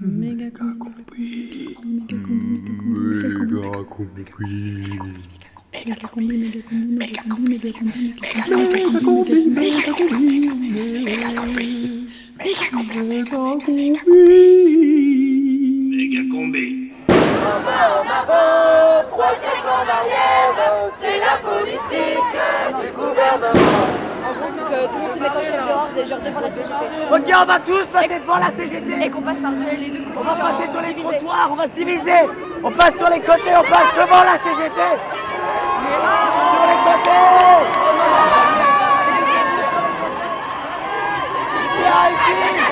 Méga combi. Méga combi, méga combi, méga combi. Méga combi, méga combi, méga combi, méga combi, méga combi, méga combi, méga combi. Trois siècles en arrière, c'est la politique du gouvernement. Chef dehors, genre devant la CGT. Ok, on va tous passer devant la CGT. Et qu'on passe par deux, les deux côtés. On va genre, passer sur les trottoirs, on va se diviser. On passe sur les côtés, on passe devant la CGT. Sur les côtés. Ici, ici.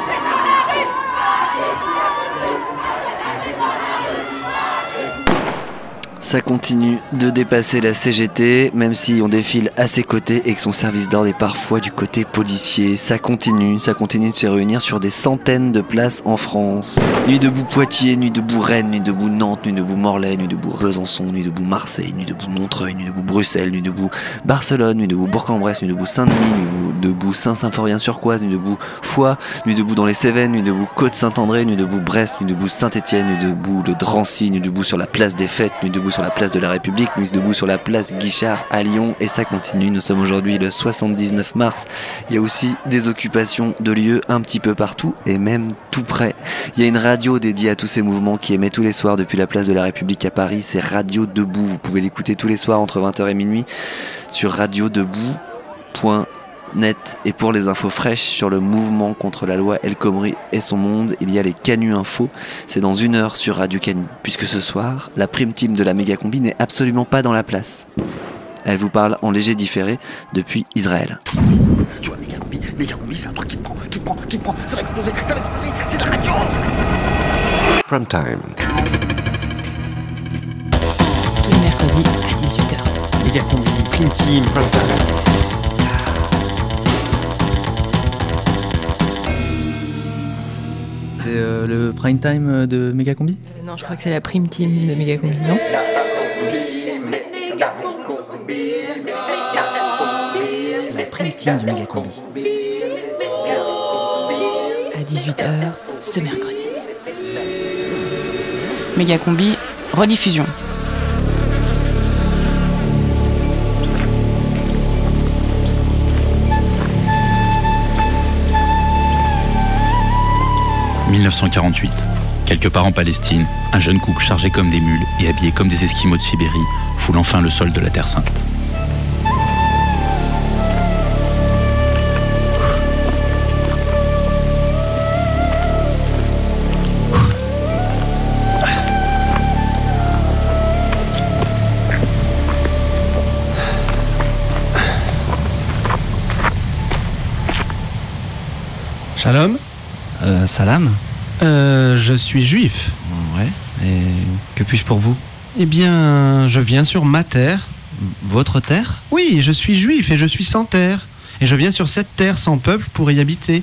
Ça continue de dépasser la CGT, même si on défile à ses côtés et que son service d'ordre est parfois du côté policier. Ça continue, ça continue de se réunir sur des centaines de places en France. Nuit debout Poitiers, nuit debout Rennes, nuit debout Nantes, nuit debout Morlaix, nuit debout Besançon, nuit debout Marseille, nuit debout Montreuil, nuit debout Bruxelles, nuit debout Barcelone, nuit debout Bourg-en-Bresse, nuit debout Saint-Denis, nuit debout Saint-Symphorien-sur-Coise, nuit debout Foix, nuit debout dans les Cévennes, nuit debout Côte-Saint-André, nuit debout Brest, nuit debout Saint-Étienne, nuit debout le Drancy, nuit debout sur la place des Fêtes, nuit debout sur place de la République, nuit debout sur la place Guichard à Lyon et ça continue. Nous sommes aujourd'hui le 79 mars. Il y a aussi des occupations de lieux un petit peu partout et même tout près. Il y a une radio dédiée à tous ces mouvements qui émet tous les soirs depuis la place de la République à Paris. C'est Radio Debout. Vous pouvez l'écouter tous les soirs entre 20h et minuit sur radiodebout.net net et pour les infos fraîches sur le mouvement contre la loi El Khomri et son monde, il y a les Canu Info. C'est dans une heure sur Radio Canu, puisque ce soir, la prime team de la méga combi n'est absolument pas dans la place. Elle vous parle en léger différé depuis Israël. Tu vois, méga combi, méga combi, c'est un truc qui prend, qui prend, qui prend, ça va exploser, ça va exploser, c'est de la radio Prime time. Tous les mercredis à 18h. Méga combi, prime team, Prime time. C'est euh, le prime time de Megacombi? Euh, non, je crois que c'est la prime team de Megacombi, non? La prime team de Megacombi. À 18h ce mercredi. Megacombi, rediffusion. « 1948. Quelque part en Palestine, un jeune couple chargé comme des mules et habillé comme des esquimaux de Sibérie foule enfin le sol de la Terre Sainte. Shalom, Euh, salam euh, je suis juif. Ouais. Et que puis-je pour vous? Eh bien, je viens sur ma terre. Votre terre? Oui, je suis juif et je suis sans terre. Et je viens sur cette terre sans peuple pour y habiter.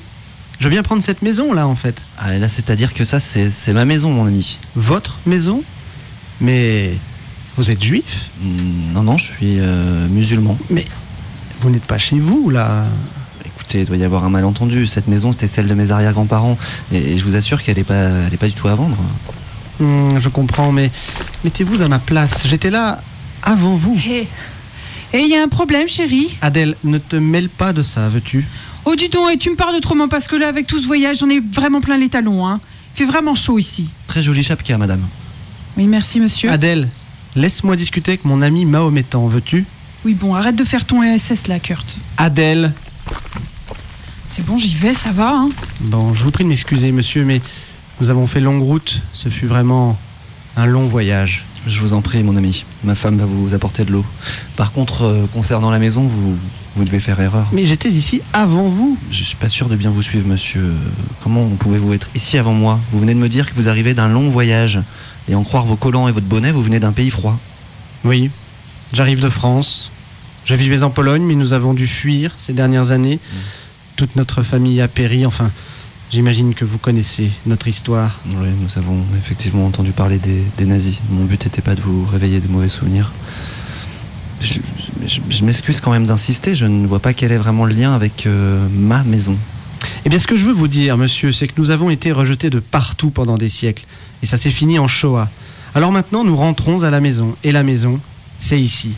Je viens prendre cette maison là en fait. Ah, là, c'est-à-dire que ça, c'est c'est ma maison, mon ami. Votre maison? Mais vous êtes juif? Hmm, Non, non, je suis euh, musulman. Mais vous n'êtes pas chez vous là. Écoutez, il doit y avoir un malentendu. Cette maison, c'était celle de mes arrière-grands-parents. Et, et je vous assure qu'elle n'est pas, elle est pas du tout à vendre. Hmm, je comprends, mais mettez-vous dans ma place. J'étais là avant vous. Et il y a un problème, chérie Adèle, ne te mêle pas de ça, veux-tu? Oh, dis donc, et tu me parles autrement parce que là, avec tout ce voyage, j'en ai vraiment plein les talons. Hein. Il fait vraiment chaud ici. Très jolie chapka, madame. Oui, merci, monsieur. Adèle, laisse-moi discuter avec mon ami mahométan, veux-tu? Oui, bon, arrête de faire ton SS là, Kurt. Adèle C'est bon, j'y vais, ça va. Hein. Bon, je vous prie de m'excuser, monsieur, mais nous avons fait longue route. Ce fut vraiment un long voyage. Je vous en prie, mon ami. Ma femme va vous apporter de l'eau. Par contre, euh, concernant la maison, vous, vous devez faire erreur. Mais j'étais ici avant vous. Je suis pas sûr de bien vous suivre, monsieur. Comment pouvez-vous être ici avant moi? Vous venez de me dire que vous arrivez d'un long voyage. Et en croire vos collants et votre bonnet, vous venez d'un pays froid. Oui, j'arrive de France. Je vivais en Pologne, mais nous avons dû fuir ces dernières années. Toute notre famille a péri. Enfin, j'imagine que vous connaissez notre histoire. Oui, nous avons effectivement entendu parler des, des nazis. Mon but n'était pas de vous réveiller de mauvais souvenirs. Je, je- je m'excuse quand même d'insister, je ne vois pas quel est vraiment le lien avec euh, ma maison. Eh bien, ce que je veux vous dire, monsieur, c'est que nous avons été rejetés de partout pendant des siècles. Et ça s'est fini en Shoah. Alors maintenant, nous rentrons à la maison. Et la maison, c'est ici.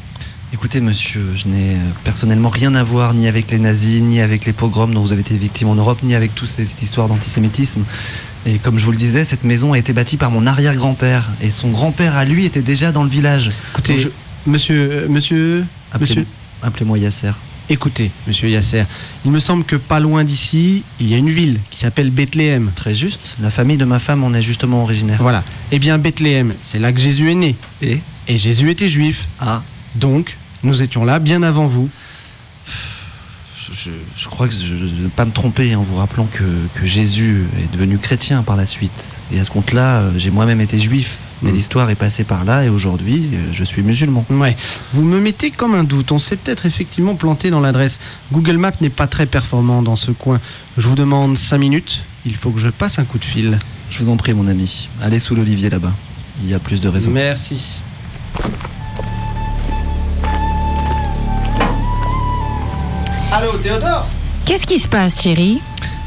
Écoutez, monsieur, je n'ai euh, personnellement rien à voir ni avec les nazis, ni avec les pogroms dont vous avez été victime en Europe, ni avec toute cette histoire d'antisémitisme. Et comme je vous le disais, cette maison a été bâtie par mon arrière-grand-père. Et son grand-père, à lui, était déjà dans le village. Écoutez, je- monsieur, euh, monsieur, Appelez- monsieur, Appelez-moi Yasser. écoutez, monsieur Yasser, il me semble que pas loin d'ici, il y a une ville qui s'appelle Bethléem. Très juste. La famille de ma femme en est justement originaire. Voilà. Eh bien, Bethléem, c'est là que Jésus est né. Et Et Jésus était juif. Ah, Donc, nous étions là bien avant vous. je, crois que je ne vais pas me tromper en vous rappelant que, que Jésus est devenu chrétien par la suite. Et à ce compte-là, euh, j'ai moi-même été juif. Mais Mm. l'histoire est passée par là et aujourd'hui, euh, je suis musulman. Ouais. Vous me mettez comme un doute. On s'est peut-être effectivement planté dans l'adresse. Google Maps n'est pas très performant dans ce coin. Je vous demande 5 minutes. Il faut que je passe un coup de fil. Je vous en prie, mon ami. Allez sous l'olivier là-bas. Il y a plus de réseau. Merci. Allô, Théodore Qu'est-ce qui se passe, chérie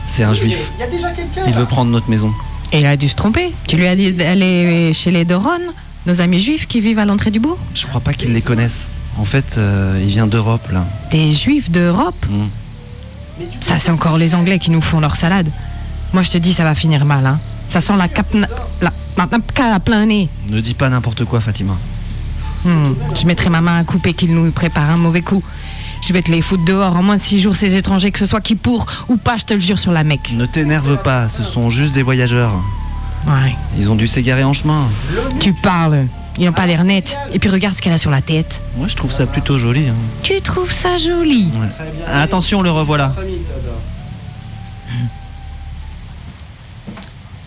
C'est un juif. Il y a déjà quelqu'un Il veut prendre notre maison. Et il a dû se tromper. Tu lui as dit d'aller chez les Doron, nos amis juifs qui vivent à l'entrée du bourg Je crois pas qu'ils les connaissent. En fait, euh, il vient d'Europe, là. Des juifs d'Europe Mm. Ça, c'est encore les Anglais qui nous font leur salade. Moi, je te dis, ça va finir mal. Hein. Ça sent la cap... La, la napka à plein nez. Ne dis pas n'importe quoi, Fatima. Hmm, Je mettrai ma main à couper qu'ils nous préparent un mauvais coup. Je vais te les foutre dehors en moins de six jours, ces étrangers, que ce soit qui pour ou pas, je te le jure sur la mec. Ne t'énerve pas, ce sont juste des voyageurs. Ouais. Ils ont dû s'égarer en chemin. Tu parles. Ils n'ont pas l'air nets. Et puis regarde ce qu'elle a sur la tête. Moi, je trouve ça plutôt joli. hein. Tu trouves ça joli Attention, le revoilà.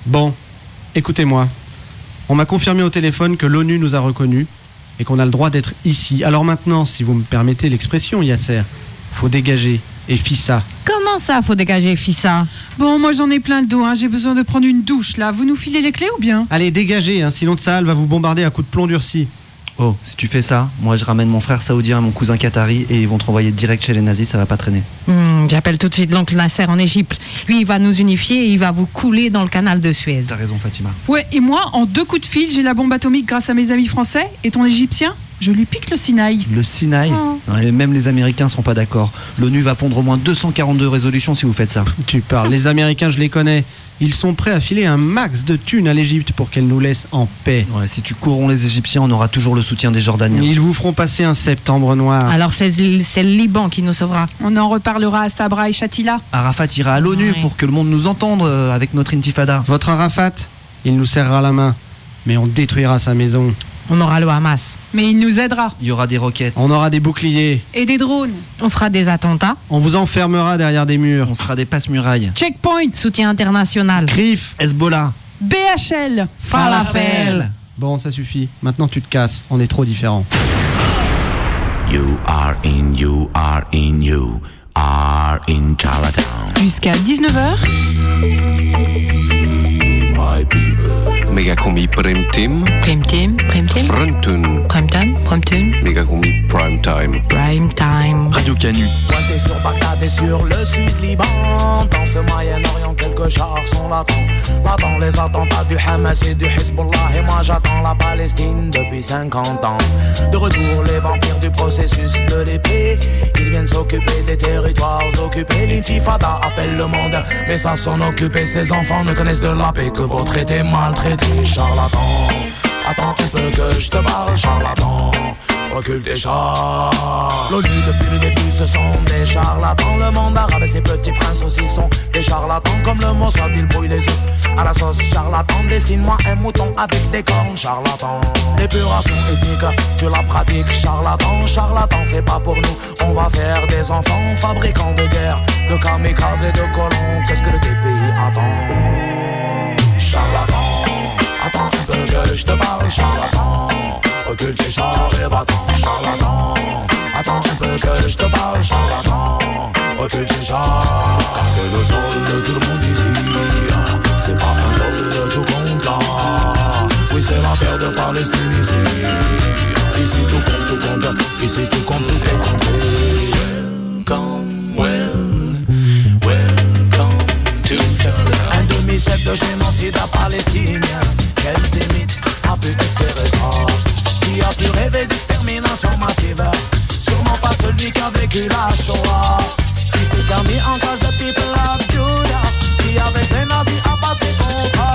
Bon, écoutez-moi. On m'a confirmé au téléphone que l'ONU nous a reconnus et qu'on a le droit d'être ici. Alors maintenant, si vous me permettez l'expression, Yasser, faut dégager. Et Fissa. Comment ça, faut dégager, Fissa? Bon, moi j'en ai plein le dos, hein. j'ai besoin de prendre une douche là. Vous nous filez les clés ou bien? Allez, dégagez, hein, sinon Tsahal va vous bombarder à coups de plomb durci. Oh, si tu fais ça, moi je ramène mon frère saoudien et mon cousin qatari et ils vont te renvoyer direct chez les nazis, ça va pas traîner. Hmm, J'appelle tout de suite l'oncle Nasser en Égypte. Lui, il va nous unifier et il va vous couler dans le canal de Suez. T'as raison, Fatima. Ouais, et moi, en deux coups de fil, j'ai la bombe atomique grâce à mes amis français. Et ton égyptien, je lui pique le Sinaï. Le Sinaï Oh. Même les Américains seront pas d'accord. L'ONU va pondre au moins 242 résolutions si vous faites ça. Tu parles, les Américains, je les connais. Ils sont prêts à filer un max de thunes à l'Égypte pour qu'elle nous laisse en paix. Ouais, si tu courons les Égyptiens, on aura toujours le soutien des Jordaniens. Ils vous feront passer un septembre noir. Alors c'est le Liban qui nous sauvera. On en reparlera à Sabra et Shatila. Arafat ira à l'ONU Ouais. pour que le monde nous entende euh, avec notre intifada. Votre Arafat, il nous serrera la main, mais on détruira sa maison. On aura le Hamas. Mais il nous aidera. Il y aura des roquettes. On aura des boucliers. Et des drones. On fera des attentats. On vous enfermera derrière des murs. On sera des passe-murailles. Checkpoint. Soutien international. Crif. Hezbollah. BHL. Falafel. Bon, ça suffit. Maintenant, tu te casses. On est trop différents. You are in, you are in, you are in Charlottetown. Jusqu'à 19h. Megacombi Prime Team. Prime Team, Prime Team, Runtun. Prime Time, Prime Time, Megacombi Prime Time. Prime Time. Radio Canu. Pointé sur Bagdad et sur le sud Liban. Dans ce Moyen-Orient, quelques chars sont latents. Latents les attentats du Hamas et du Hezbollah. Et moi j'attends la Palestine depuis 50 ans. De retour, les vampires du processus de l'épée. Ils viennent s'occuper des territoires occupés. L'intifada appelle le monde, mais ça s'en occuper. Ces enfants ne connaissent de la paix que votre été maltraité. Charlatan, attends un peu que je te parle, charlatan. Recule tes chars. L'ONU depuis le début ce sont des charlatans. Le monde arabe et ses petits princes aussi sont des charlatans. Comme le mot soit, ils brouillent les œufs à la sauce charlatan. Dessine-moi un mouton avec des cornes charlatan. L'épuration ethnique, tu la pratiques charlatan. Charlatan, fais pas pour nous. On va faire des enfants fabricants de guerre, de kamikazes et de colons. Qu'est-ce que le TPI attend? Charlatan, que je te parle, charlatan. Recule tes chars et va-t'en, charlatan. Attends un peu que je te parle, charlatan. Recule tes. Car c'est le sol de tout le monde ici. C'est pas un sol de tout compte là. Oui, c'est l'affaire de Palestine ici. Ici tout compte, tout compte. Ici tout compte, tout est compté. Welcome, welcome to the... Un demi-chef de génocide palestinien. Quel sémite a pu espérer Qui a pu rêver d'extermination massive? Sûrement pas celui qui a vécu la Shoah. Qui s'est permis en cage de people of Judah. Qui avec les nazis a passé contre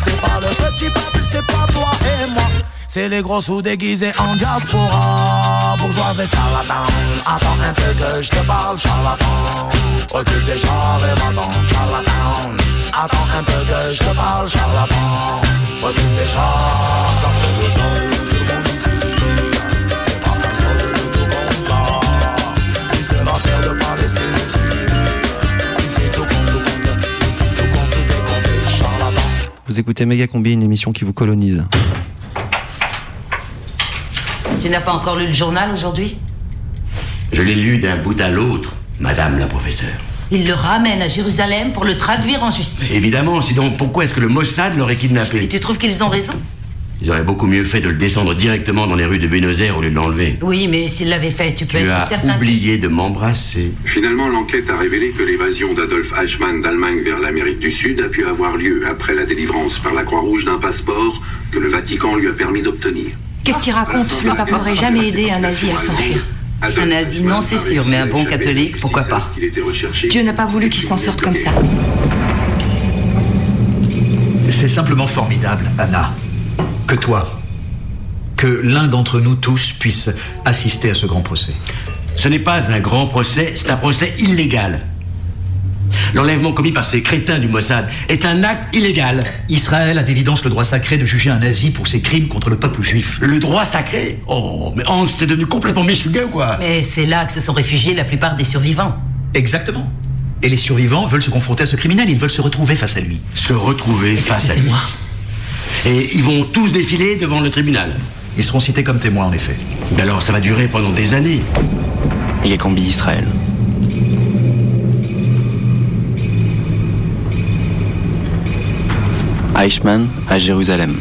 C'est pas le petit peuple, c'est pas toi et moi. C'est les gros sous déguisés en diaspora. Bourgeois et charlatan Attends un peu que je te parle charlatan. Recule tes chars et va-t'en charlatan. Attends un peu que je te parle charlatan C'est pas nous tout là c'est la terre de Palestine ici Vous écoutez Méga Combi, une émission qui vous colonise. Tu n'as pas encore lu le journal aujourd'hui? Je l'ai lu d'un bout à l'autre, madame la professeure. Il le ramène à Jérusalem pour le traduire en justice. Évidemment, sinon pourquoi est-ce que le Mossad l'aurait kidnappé Et tu trouves qu'ils ont raison Ils auraient beaucoup mieux fait de le descendre directement dans les rues de Buenos Aires au lieu de l'enlever. Oui, mais s'il l'avait fait, tu peux Tu être as certain. oublié de m'embrasser. Finalement, l'enquête a révélé que l'évasion d'Adolf Eichmann d'Allemagne vers l'Amérique du Sud a pu avoir lieu après la délivrance par la Croix-Rouge d'un passeport que le Vatican lui a permis d'obtenir. Qu'est-ce qu'il raconte? Le pape n'aurait jamais aidé un nazi à s'enfuir. Un nazi, non, c'est sûr, mais un bon catholique, pourquoi pas Dieu n'a pas voulu qu'il s'en sorte comme ça. C'est simplement formidable, Anna, que toi, que l'un d'entre nous tous puisse assister à ce grand procès. Ce n'est pas un grand procès, c'est un procès illégal. L'enlèvement commis par ces crétins du Mossad est un acte illégal. Israël a d'évidence le droit sacré de juger un nazi pour ses crimes contre le peuple juif. Le droit sacré Oh, mais Hans, t'es devenu complètement messugué ou quoi? Mais c'est là que se sont réfugiés la plupart des survivants. Exactement. Et les survivants veulent se confronter à ce criminel, ils veulent se retrouver face à lui. Se retrouver face à lui. Et ils vont tous défiler devant le tribunal. Ils seront cités comme témoins, en effet. Mais alors, ça va durer pendant des années. Méga Combi Israël. Eichmann à Jérusalem.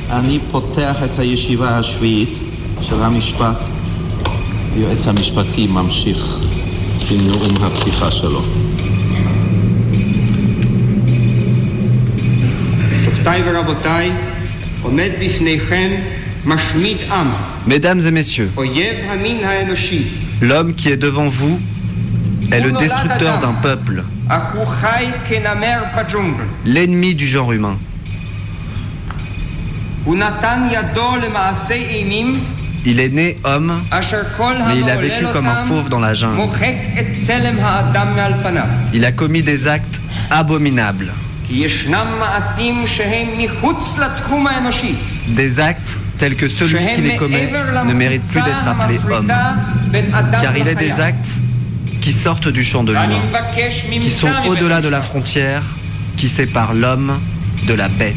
Mesdames et messieurs, l'homme qui est devant vous est le destructeur d'un peuple, l'ennemi du genre humain. Il est né homme, mais il a vécu comme un fauve dans la jungle. Il a commis des actes abominables. Des actes tels que celui qui les commet ne mérite plus d'être appelé homme, car il est des actes qui sortent du champ de l'humain, qui sont au-delà de la frontière qui sépare l'homme de la bête.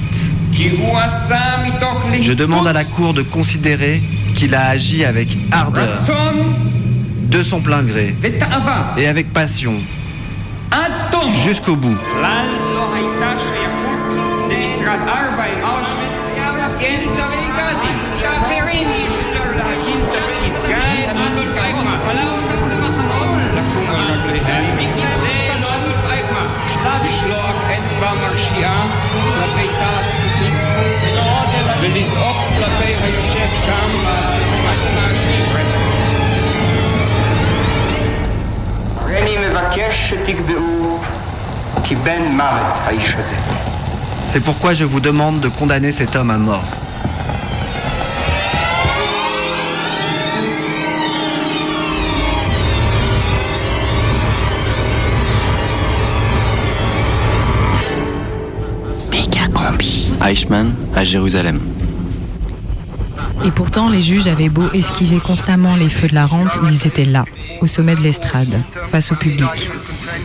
כי הוא עשה מתוך Je demande à la Cour de considérer qu'il a agi avec ardeur, רצון de son plein gré ותאווה et avec passion, עד תום. jusqu'au bout. כלל לא הייתה שייכות למשרד ארבע עם אושוויץ, כן דבי גזי, שאחרים ישלו להקים תפקיד. גיא אדולף אייכמן, לקום על רגליהם, זה לא אדולף אייכמן, לשלוח אצבע מרשיעה כלפי תא הזכותים, ולזעוק כלפי היושב שם בסיסמה שנפרצת. הריני מבקש שתקבעו כי בן מוות האיש הזה. C'est pourquoi je vous demande de condamner cet homme à mort. Eichmann à Jérusalem. Et pourtant, les juges avaient beau esquiver constamment les feux de la rampe, ils étaient là, au sommet de l'estrade, face au public,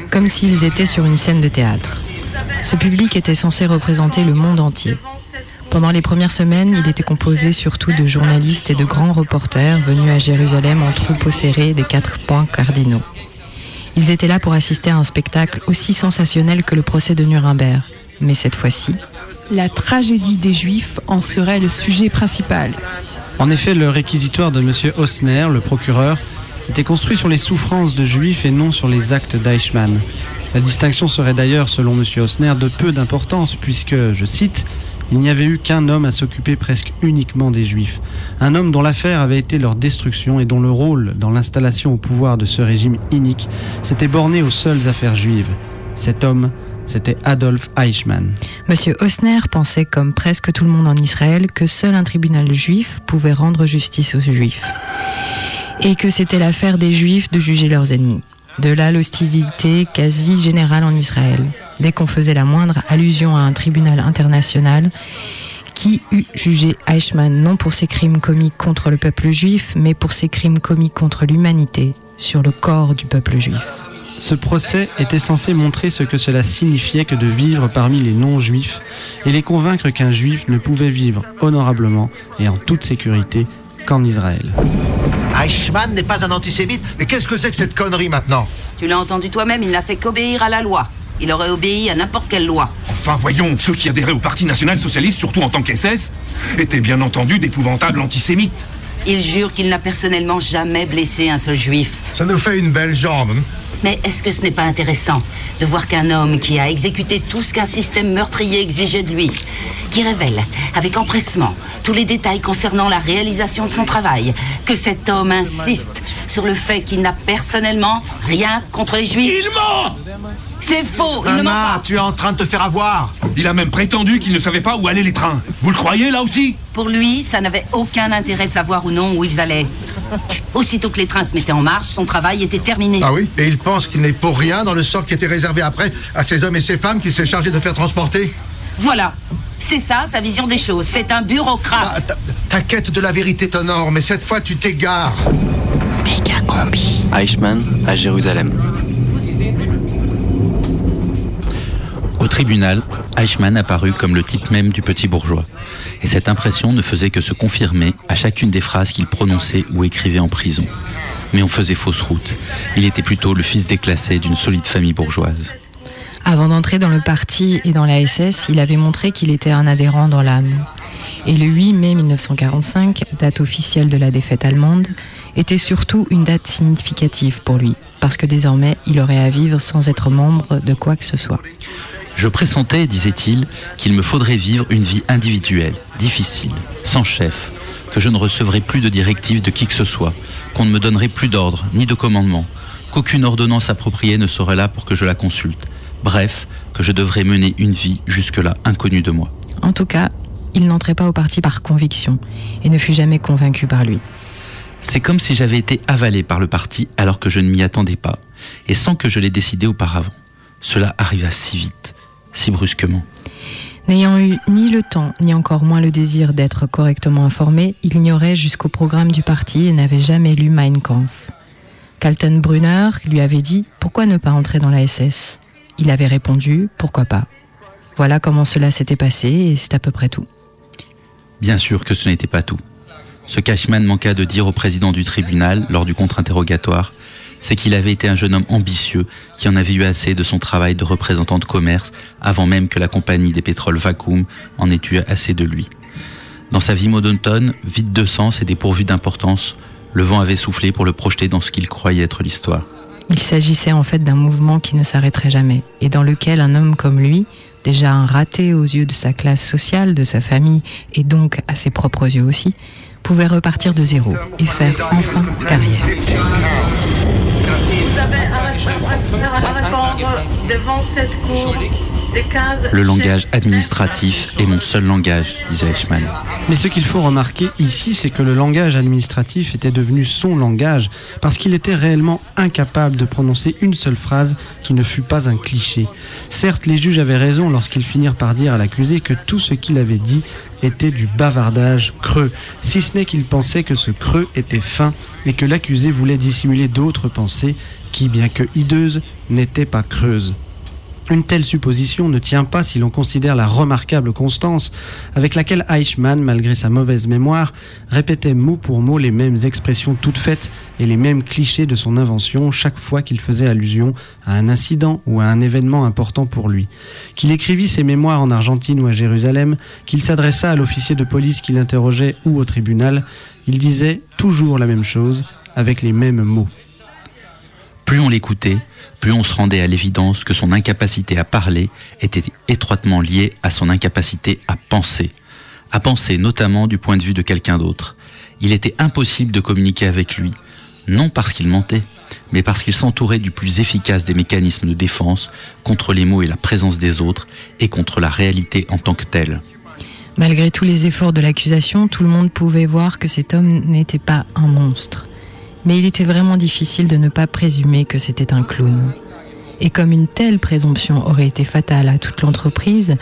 comme s'ils étaient sur une scène de théâtre. Ce public était censé représenter le monde entier. Pendant les premières semaines, il était composé surtout de journalistes et de grands reporters venus à Jérusalem en troupeau serré des quatre points cardinaux. Ils étaient là pour assister à un spectacle aussi sensationnel que le procès de Nuremberg. Mais cette fois-ci, La tragédie des Juifs en serait le sujet principal. En effet, le réquisitoire de M. Osner, le procureur, était construit sur les souffrances de juifs et non sur les actes d'Eichmann. La distinction serait d'ailleurs, selon M. Osner, de peu d'importance puisque, je cite, il n'y avait eu qu'un homme à s'occuper presque uniquement des juifs. Un homme dont l'affaire avait été leur destruction et dont le rôle dans l'installation au pouvoir de ce régime inique s'était borné aux seules affaires juives. Cet homme, c'était Adolf Eichmann. Monsieur Osner pensait, comme presque tout le monde en Israël, que seul un tribunal juif pouvait rendre justice aux juifs. Et que c'était l'affaire des juifs de juger leurs ennemis. De là l'hostilité quasi générale en Israël. Dès qu'on faisait la moindre allusion à un tribunal international, qui eût jugé Eichmann non pour ses crimes commis contre le peuple juif, mais pour ses crimes commis contre l'humanité, sur le corps du peuple juif. Ce procès était censé montrer ce que cela signifiait que de vivre parmi les non-juifs et les convaincre qu'un juif ne pouvait vivre honorablement et en toute sécurité qu'en Israël. Eichmann n'est pas un antisémite Mais qu'est-ce que c'est que cette connerie maintenant? Tu l'as entendu toi-même, il n'a fait qu'obéir à la loi. Il aurait obéi à n'importe quelle loi. Enfin, voyons, ceux qui adhéraient au Parti national-socialiste, surtout en tant qu'SS, étaient bien entendu d'épouvantables antisémites. Il jure qu'il n'a personnellement jamais blessé un seul juif. Ça nous fait une belle jambe. hein? Mais est-ce que ce n'est pas intéressant de voir qu'un homme qui a exécuté tout ce qu'un système meurtrier exigeait de lui, qui révèle avec empressement tous les détails concernant la réalisation de son travail, que cet homme insiste sur le fait qu'il n'a personnellement rien contre les juifs? Il ment! C'est faux, il ne ment pas. tu es en train de te faire avoir. Il a même prétendu qu'il ne savait pas où allaient les trains. Vous le croyez, là aussi? Pour lui, ça n'avait aucun intérêt de savoir ou non où ils allaient. Aussitôt que les trains se mettaient en marche, son travail était terminé. Ah oui Et il pense qu'il n'est pour rien dans le sort qui était réservé après à ces hommes et ces femmes qu'il s'est chargé de faire transporter Voilà. C'est ça, sa vision des choses. C'est un bureaucrate. Ah, ta, ta quête de la vérité t'honore, mais cette fois tu t'égares. Méga combi. Eichmann à Jérusalem. Tribunal, Eichmann apparut comme le type même du petit bourgeois. Et cette impression ne faisait que se confirmer à chacune des phrases qu'il prononçait ou écrivait en prison. Mais on faisait fausse route. Il était plutôt le fils déclassé d'une solide famille bourgeoise. Avant d'entrer dans le parti et dans la SS, il avait montré qu'il était un adhérent dans l'âme. Et le 8 mai 1945, date officielle de la défaite allemande, était surtout une date significative pour lui, parce que désormais, il aurait à vivre sans être membre de quoi que ce soit. Je pressentais, disait-il, qu'il me faudrait vivre une vie individuelle, difficile, sans chef, que je ne recevrais plus de directives de qui que ce soit, qu'on ne me donnerait plus d'ordre ni de commandement, qu'aucune ordonnance appropriée ne serait là pour que je la consulte. Bref, que je devrais mener une vie jusque-là inconnue de moi. En tout cas, il n'entrait pas au parti par conviction et ne fut jamais convaincu par lui. C'est comme si j'avais été avalé par le parti alors que je ne m'y attendais pas, et sans que je l'ai décidé auparavant. Cela arriva si vite, si brusquement. N'ayant eu ni le temps, ni encore moins le désir d'être correctement informé, il ignorait jusqu'au programme du parti et n'avait jamais lu Mein Kampf. Kaltenbrunner lui avait dit Pourquoi ne pas entrer dans la SS Il avait répondu Pourquoi pas? Voilà comment cela s'était passé et c'est à peu près tout. Bien sûr que ce n'était pas tout. Ce qu'Eichmann manqua de dire au président du tribunal lors du contre-interrogatoire, c'est qu'il avait été un jeune homme ambitieux qui en avait eu assez de son travail de représentant de commerce avant même que la compagnie des pétroles Vacuum en ait eu assez de lui. Dans sa vie monotone, vide de sens et dépourvue d'importance, le vent avait soufflé pour le projeter dans ce qu'il croyait être l'histoire. Il s'agissait en fait d'un mouvement qui ne s'arrêterait jamais et dans lequel un homme comme lui, déjà un raté aux yeux de sa classe sociale, de sa famille et donc à ses propres yeux aussi, pouvait repartir de zéro et faire enfin carrière. Le langage administratif est mon seul langage, disait Eichmann. Mais ce qu'il faut remarquer ici, c'est que le langage administratif était devenu son langage parce qu'il était réellement incapable de prononcer une seule phrase qui ne fût pas un cliché. Certes, les juges avaient raison lorsqu'ils finirent par dire à l'accusé que tout ce qu'il avait dit était du bavardage creux, si ce n'est qu'il pensait que ce creux était fin et que l'accusé voulait dissimuler d'autres pensées qui, bien que hideuses, n'étaient pas creuses. Une telle supposition ne tient pas si l'on considère la remarquable constance avec laquelle Eichmann, malgré sa mauvaise mémoire, répétait mot pour mot les mêmes expressions toutes faites et les mêmes clichés de son invention chaque fois qu'il faisait allusion à un incident ou à un événement important pour lui. Qu'il écrivit ses mémoires en Argentine ou à Jérusalem, qu'il s'adressa à l'officier de police qui l'interrogeait ou au tribunal, il disait toujours la même chose avec les mêmes mots. Plus on l'écoutait, plus on se rendait à l'évidence que son incapacité à parler était étroitement liée à son incapacité à penser. À penser notamment du point de vue de quelqu'un d'autre. Il était impossible de communiquer avec lui, non parce qu'il mentait, mais parce qu'il s'entourait du plus efficace des mécanismes de défense contre les mots et la présence des autres et contre la réalité en tant que telle. Malgré tous les efforts de l'accusation, tout le monde pouvait voir que cet homme n'était pas un monstre. Mais il était vraiment difficile de ne pas présumer que c'était un clown. Et comme une telle présomption aurait été fatale à toute l'entreprise,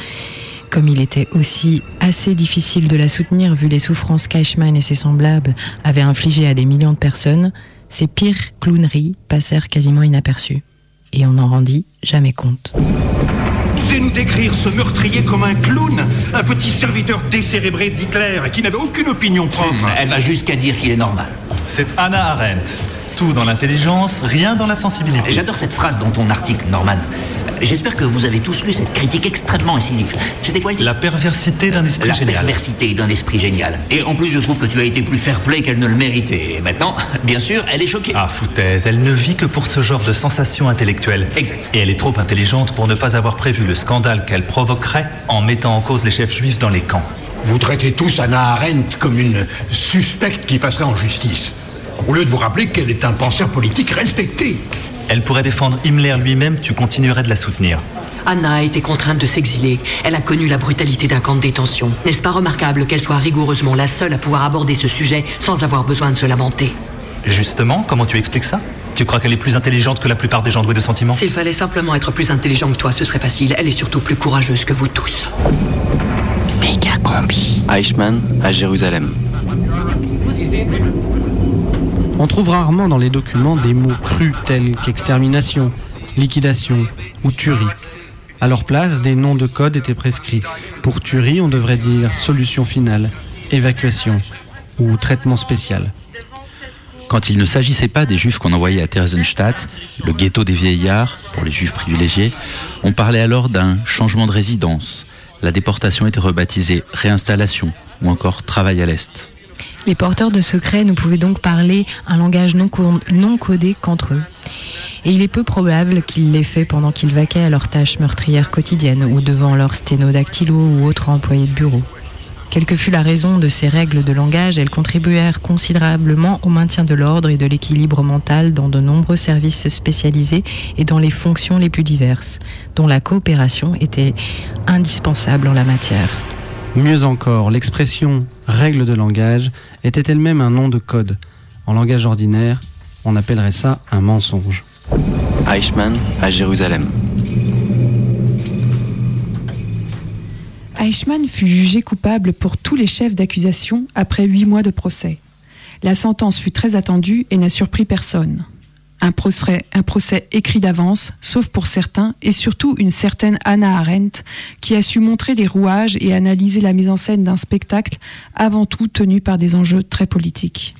comme il était aussi assez difficile de la soutenir vu les souffrances qu'Eichmann et ses semblables avaient infligées à des millions de personnes, ces pires clowneries passèrent quasiment inaperçues. Et on n'en rendit jamais compte. Osez nous décrire ce meurtrier comme un clown, un petit serviteur décérébré d'Hitler qui n'avait aucune opinion propre. Elle va jusqu'à dire qu'il est normal. C'est Anna Arendt. Tout dans l'intelligence, rien dans la sensibilité. J'adore cette phrase dans ton article, Norman. J'espère que vous avez tous lu cette critique extrêmement incisive. C'était quoi le titre La perversité d'un esprit La génial. perversité d'un esprit génial. Et en plus, je trouve que tu as été plus fair-play qu'elle ne le méritait. Et maintenant, bien sûr, elle est choquée. Ah, foutaise, elle ne vit que pour ce genre de sensations intellectuelles. Exact. Et elle est trop intelligente pour ne pas avoir prévu le scandale qu'elle provoquerait en mettant en cause les chefs juifs dans les camps. Vous traitez tous Anna Arendt comme une suspecte qui passerait en justice. Au lieu de vous rappeler qu'elle est un penseur politique respecté. Elle pourrait défendre Himmler lui-même, tu continuerais de la soutenir. Anna a été contrainte de s'exiler. Elle a connu la brutalité d'un camp de détention. N'est-ce pas remarquable qu'elle soit rigoureusement la seule à pouvoir aborder ce sujet sans avoir besoin de se lamenter? Justement, comment tu expliques ça? Tu crois qu'elle est plus intelligente que la plupart des gens doués de sentiments? S'il fallait simplement être plus intelligent que toi, ce serait facile. Elle est surtout plus courageuse que vous tous. Méga combi. Eichmann à Jérusalem. On trouve rarement dans les documents des mots crus tels qu'extermination, liquidation ou tuerie. À leur place, des noms de code étaient prescrits. Pour tuerie, on devrait dire solution finale, évacuation ou traitement spécial. Quand il ne s'agissait pas des juifs qu'on envoyait à Theresienstadt, le ghetto des vieillards, pour les juifs privilégiés, on parlait alors d'un changement de résidence. La déportation était rebaptisée réinstallation ou encore travail à l'Est. Les porteurs de secrets ne pouvaient donc parler un langage non, co- non codé qu'entre eux. Et il est peu probable qu'ils l'aient fait pendant qu'ils vaquaient à leurs tâches meurtrières quotidiennes ou devant leur sténodactylo ou autre employé de bureau. Quelle que fût la raison de ces règles de langage, elles contribuèrent considérablement au maintien de l'ordre et de l'équilibre mental dans de nombreux services spécialisés et dans les fonctions les plus diverses, dont la coopération était indispensable en la matière. Mieux encore, l'expression règle de langage était elle-même un nom de code. En langage ordinaire, on appellerait ça un mensonge. Eichmann à Jérusalem. Eichmann fut jugé coupable pour tous les chefs d'accusation après huit mois de procès. La sentence fut très attendue et n'a surpris personne. Un procès, écrit d'avance, sauf pour certains, et surtout une certaine Anna Arendt, qui a su montrer les rouages et analyser la mise en scène d'un spectacle avant tout tenu par des enjeux très politiques.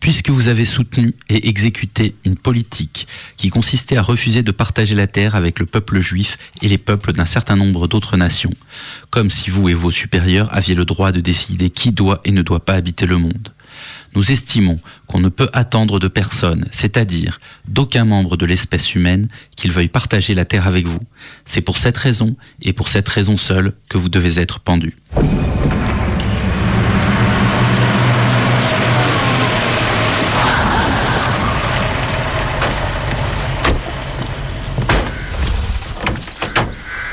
Puisque vous avez soutenu et exécuté une politique qui consistait à refuser de partager la terre avec le peuple juif et les peuples d'un certain nombre d'autres nations, comme si vous et vos supérieurs aviez le droit de décider qui doit et ne doit pas habiter le monde. Nous estimons qu'on ne peut attendre de personne, c'est-à-dire d'aucun membre de l'espèce humaine, qu'il veuille partager la terre avec vous. C'est pour cette raison, et pour cette raison seule, que vous devez être pendu.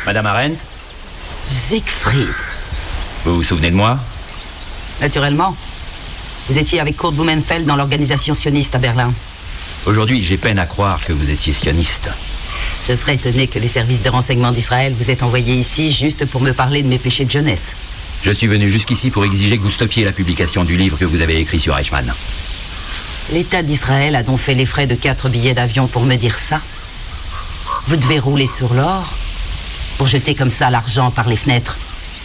Madame Arendt, Siegfried. vous vous souvenez de moi? Naturellement. Vous étiez avec Kurt Blumenfeld dans l'organisation sioniste à Berlin. Aujourd'hui, j'ai peine à croire que vous étiez sioniste. Je serais étonné que les services de renseignement d'Israël vous aient envoyé ici juste pour me parler de mes péchés de jeunesse. Je suis venu jusqu'ici pour exiger que vous stoppiez la publication du livre que vous avez écrit sur Eichmann. L'État d'Israël a donc fait les frais de quatre billets d'avion pour me dire ça. Vous devez rouler sur l'or pour jeter comme ça l'argent par les fenêtres.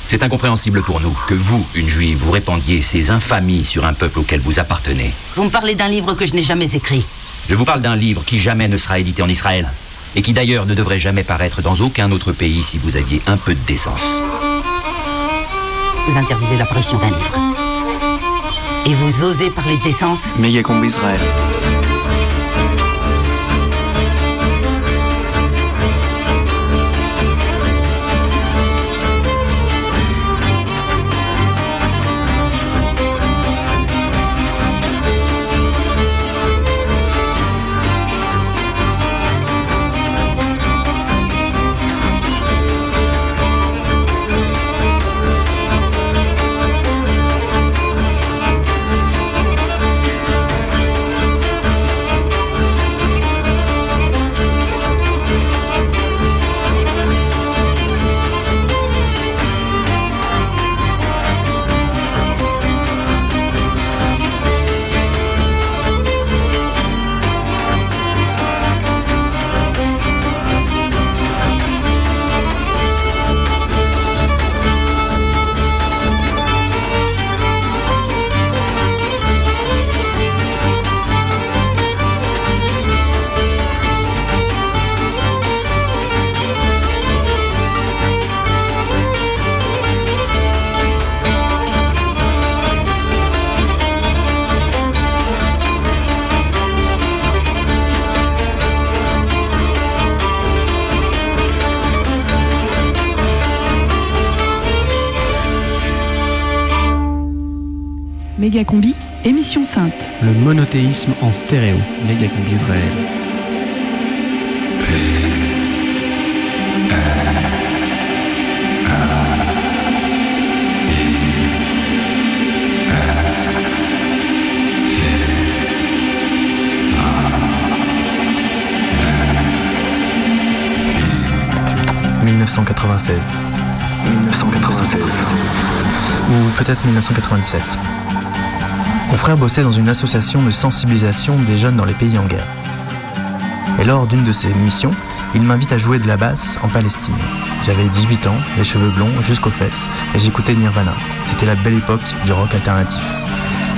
C'est incompréhensible pour nous que vous, une juive, vous répandiez ces infamies sur un peuple auquel vous appartenez. Vous me parlez d'un livre que je n'ai jamais écrit. Je vous parle d'un livre qui jamais ne sera édité en Israël et qui d'ailleurs ne devrait jamais paraître dans aucun autre pays si vous aviez un peu de décence. Vous interdisez l'apparition d'un livre. Et vous osez parler de décence? Méga combi Israël. Méga Combi, émission sainte. Le monothéisme en stéréo. Méga combi Israël. « 1996. 1996. Ou peut-être 1997. Frère bossait dans une association de sensibilisation des jeunes dans les pays en guerre. Et lors d'une de ses missions, il m'invite à jouer de la basse en Palestine. J'avais 18 ans, les cheveux blonds jusqu'aux fesses, et j'écoutais Nirvana. C'était la belle époque du rock alternatif.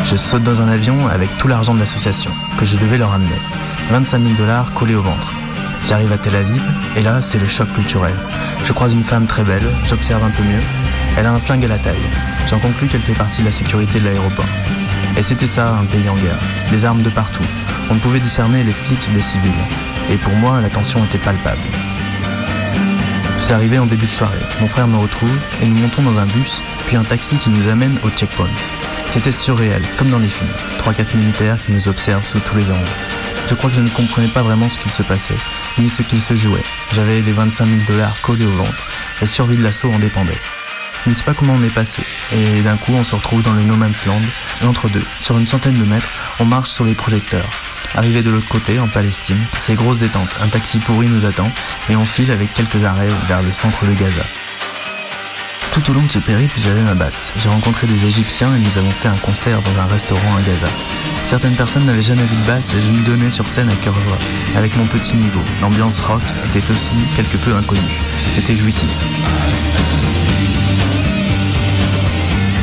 Je saute dans un avion avec tout l'argent de l'association, que je devais leur amener. 25 000 dollars collés au ventre. J'arrive à Tel Aviv, et là, c'est le choc culturel. Je croise une femme très belle, j'observe un peu mieux. Elle a un flingue à la taille. J'en conclus qu'elle fait partie de la sécurité de l'aéroport. Et c'était ça, un pays en guerre. Des armes de partout. On ne pouvait discerner les flics des civils. Et pour moi, la tension était palpable. Je suis arrivé en début de soirée. Mon frère me retrouve et nous montons dans un bus, puis un taxi qui nous amène au checkpoint. C'était surréel, comme dans les films. 3-4 militaires qui nous observent sous tous les angles. Je crois que je ne comprenais pas vraiment ce qu'il se passait, ni ce qu'il se jouait. J'avais les 25 000 dollars collés au ventre. La survie de l'assaut en dépendait. Je ne sais pas comment on est passé, et d'un coup on se retrouve dans le no man's land, entre deux, sur une centaine de mètres, on marche sur les projecteurs. Arrivé de l'autre côté, en Palestine, c'est grosse détente, un taxi pourri nous attend, et on file avec quelques arrêts vers le centre de Gaza. Tout au long de ce périple, j'avais ma basse. J'ai rencontré des Égyptiens et nous avons fait un concert dans un restaurant à Gaza. Certaines personnes n'avaient jamais vu de basse et je me donnais sur scène à cœur joie. Avec mon petit niveau, l'ambiance rock était aussi quelque peu inconnue. C'était jouissif.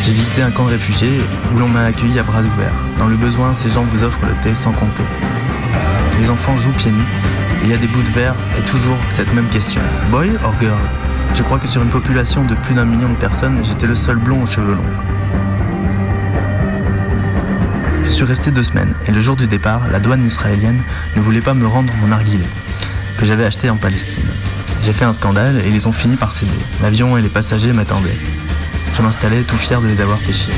J'ai visité un camp de réfugiés où l'on m'a accueilli à bras ouverts. Dans le besoin, ces gens vous offrent le thé sans compter. Les enfants jouent pieds nus. Il y a des bouts de verre et toujours cette même question. Boy or girl? Je crois que sur une population de plus d'un million de personnes, j'étais le seul blond aux cheveux longs. Je suis resté deux semaines et le jour du départ, la douane israélienne ne voulait pas me rendre mon narguilé que j'avais acheté en Palestine. J'ai fait un scandale et ils ont fini par céder. L'avion et les passagers m'attendaient. Je m'installais tout fier de les avoir chier.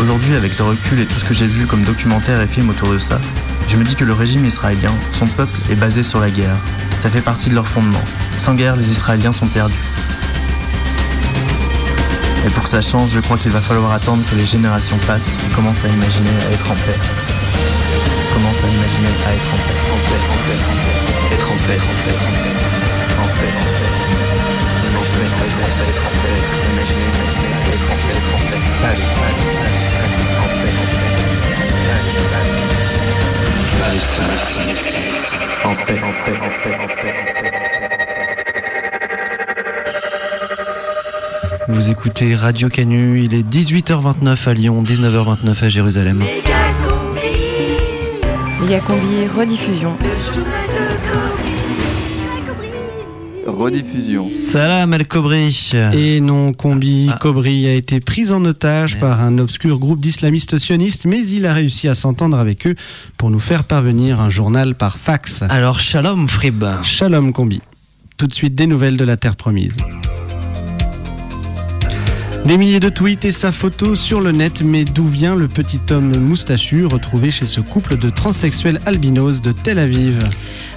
Aujourd'hui, avec le recul et tout ce que j'ai vu comme documentaires et films autour de ça, je me dis que le régime israélien, son peuple, est basé sur la guerre. Ça fait partie de leur fondement. Sans guerre, les Israéliens sont perdus. Et pour que ça change, je crois qu'il va falloir attendre que les générations passent et commencent à imaginer à être en paix. Commencent à imaginer à être en paix, en paix, en paix, en paix. Être en paix, en paix, en paix. Vous écoutez Radio Canu, il est 18h29 à Lyon, 19h29 à Jérusalem. Méga Combi, rediffusion. Rediffusion. Salam El Kobri. Et non, Combi Kobri a été pris en otage par un obscur groupe d'islamistes sionistes, mais il a réussi à s'entendre avec eux pour nous faire parvenir un journal par fax. Alors, shalom Frib. Shalom Combi. Tout de suite des nouvelles de la Terre promise. Des milliers de tweets et sa photo sur le net, mais d'où vient le petit homme moustachu retrouvé chez ce couple de transsexuels albinos de Tel Aviv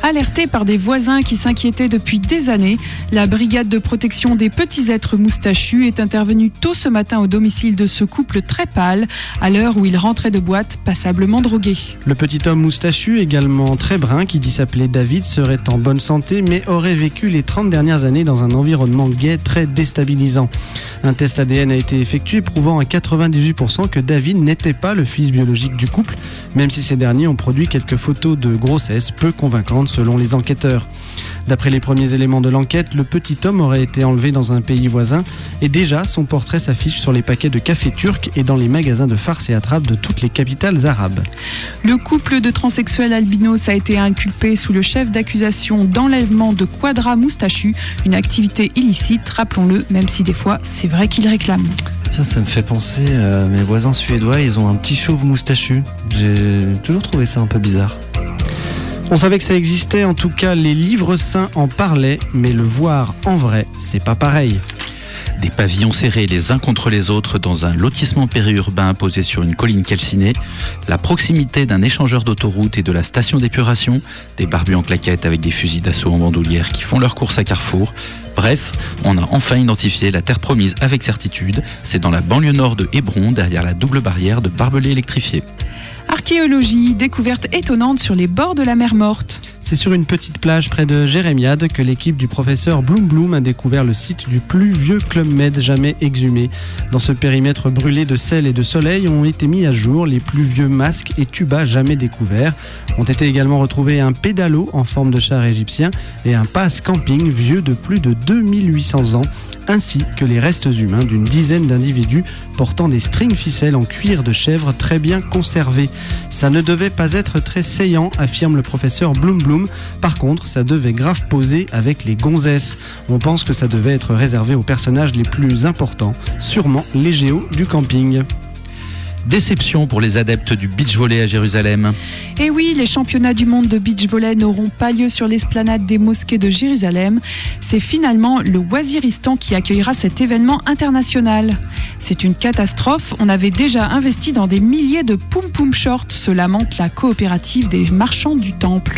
Alerté par des voisins qui s'inquiétaient depuis des années, la brigade de protection des petits êtres moustachus est intervenue tôt ce matin au domicile de ce couple très pâle, à l'heure où il rentrait de boîte, passablement drogué. Le petit homme moustachu, également très brun, qui dit s'appeler David, serait en bonne santé, mais aurait vécu les 30 dernières années dans un environnement gay très déstabilisant. Un test ADN a été effectué prouvant à 98% que David n'était pas le fils biologique du couple, même si ces derniers ont produit quelques photos de grossesse peu convaincantes selon les enquêteurs. D'après les premiers éléments de l'enquête, le petit homme aurait été enlevé dans un pays voisin et déjà son portrait s'affiche sur les paquets de café turc et dans les magasins de farces et attrapes de toutes les capitales arabes. Le couple de transsexuels albinos a été inculpé sous le chef d'accusation d'enlèvement de Quadra Moustachu, une activité illicite, rappelons-le, même si des fois c'est vrai qu'ils réclament. Ça, ça me fait penser à mes voisins suédois, ils ont un petit chauve moustachu. J'ai toujours trouvé ça un peu bizarre. On savait que ça existait, en tout cas les livres saints en parlaient, mais le voir en vrai, c'est pas pareil. Des pavillons serrés les uns contre les autres dans un lotissement périurbain posé sur une colline calcinée, la proximité d'un échangeur d'autoroute et de la station d'épuration, des barbus en claquettes avec des fusils d'assaut en bandoulière qui font leur course à Carrefour. Bref, on a enfin identifié la terre promise avec certitude. C'est dans la banlieue nord de Hébron, derrière la double barrière de barbelés électrifiés. Archéologie, découverte étonnante sur les bords de la mer Morte. C'est sur une petite plage près de Jérémiade que l'équipe du professeur Bloom Bloom a découvert le site du plus vieux Club Med jamais exhumé. Dans ce périmètre brûlé de sel et de soleil ont été mis à jour les plus vieux masques et tubas jamais découverts. Ont été également retrouvés un pédalo en forme de char égyptien et un passe camping vieux de plus de 2800 ans, ainsi que les restes humains d'une dizaine d'individus portant des strings ficelles en cuir de chèvre très bien conservés. Ça ne devait pas être très saillant, affirme le professeur Bloom Bloom. Par contre, ça devait grave poser avec les gonzesses. On pense que ça devait être réservé aux personnages les plus importants, sûrement les géos du camping. Déception pour les adeptes du beach volley à Jérusalem. Et oui, les championnats du monde de beach volley n'auront pas lieu sur l'esplanade des mosquées de Jérusalem. C'est finalement le Waziristan qui accueillera cet événement international. C'est une catastrophe. On avait déjà investi dans des milliers de poum poum shorts, se lamente la coopérative des marchands du temple.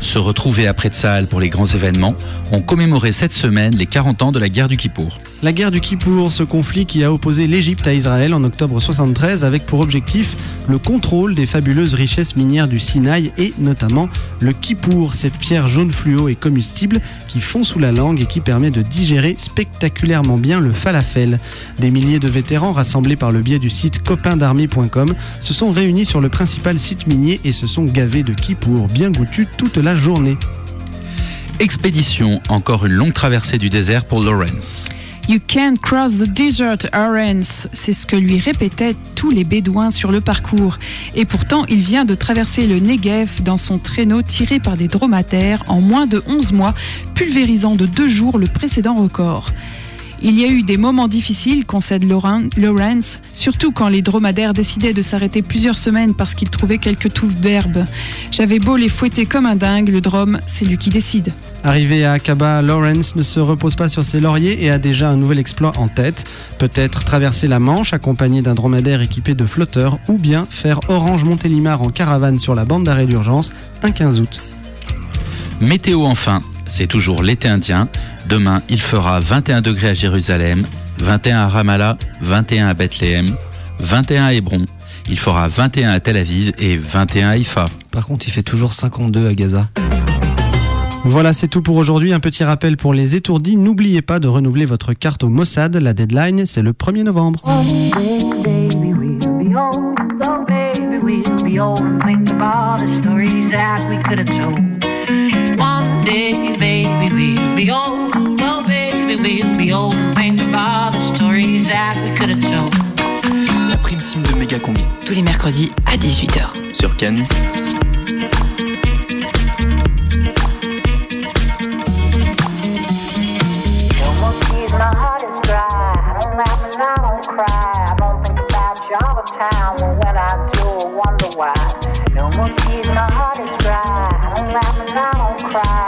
Se retrouver après Tsahal pour les grands événements ont commémoré cette semaine les 40 ans de la guerre du Kippour. La guerre du Kippour, ce conflit qui a opposé l'Égypte à Israël en octobre 73 avec pour objectif le contrôle des fabuleuses richesses minières du Sinaï et notamment le Kippour, cette pierre jaune fluo et combustible qui fond sous la langue et qui permet de digérer spectaculairement bien le falafel. Des milliers de vétérans rassemblés par le biais du site copaindarmée.com se sont réunis sur le principal site minier et se sont gavés de Kippour bien goûtu toute la journée. Expédition, encore une longue traversée du désert pour Lawrence. You can't cross the desert, Lawrence. C'est ce que lui répétaient tous les Bédouins sur le parcours. Et pourtant, il vient de traverser le Negev dans son traîneau tiré par des dromadaires en moins de 11 mois, pulvérisant de deux jours le précédent record. Il y a eu des moments difficiles, concède Lawrence, surtout quand les dromadaires décidaient de s'arrêter plusieurs semaines parce qu'ils trouvaient quelques touffes d'herbe. J'avais beau les fouetter comme un dingue, le drome, c'est lui qui décide. Arrivé à Aqaba, Lawrence ne se repose pas sur ses lauriers et a déjà un nouvel exploit en tête. Peut-être traverser la Manche accompagné d'un dromadaire équipé de flotteurs ou bien faire Orange Montélimar en caravane sur la bande d'arrêt d'urgence un 15 août. Météo enfin, c'est toujours l'été indien. Demain, il fera 21 degrés à Jérusalem, 21 à Ramallah, 21 à Bethléem, 21 à Hébron. Il fera 21 à Tel Aviv et 21 à Haïfa. Par contre, il fait toujours 52 à Gaza. Voilà, c'est tout pour aujourd'hui. Un petit rappel pour les étourdis. N'oubliez pas de renouveler votre carte au Mossad. La deadline, c'est le 1er novembre. Oh, baby, day, baby, we'll be old. Baby, we'll be old and think of all the stories that we could have told. La prime team de Méga Combi. Tous les mercredis à 18h. Sur Canu. No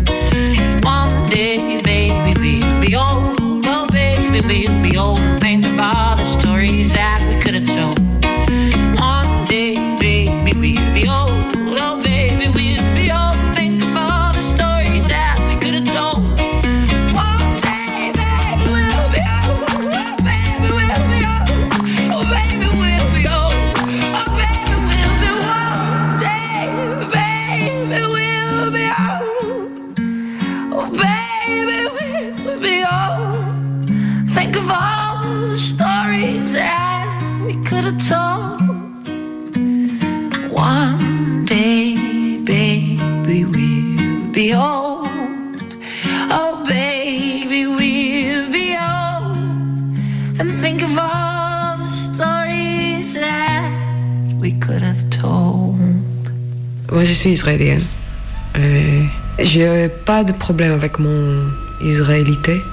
Euh, j'ai pas de problème avec mon israélité.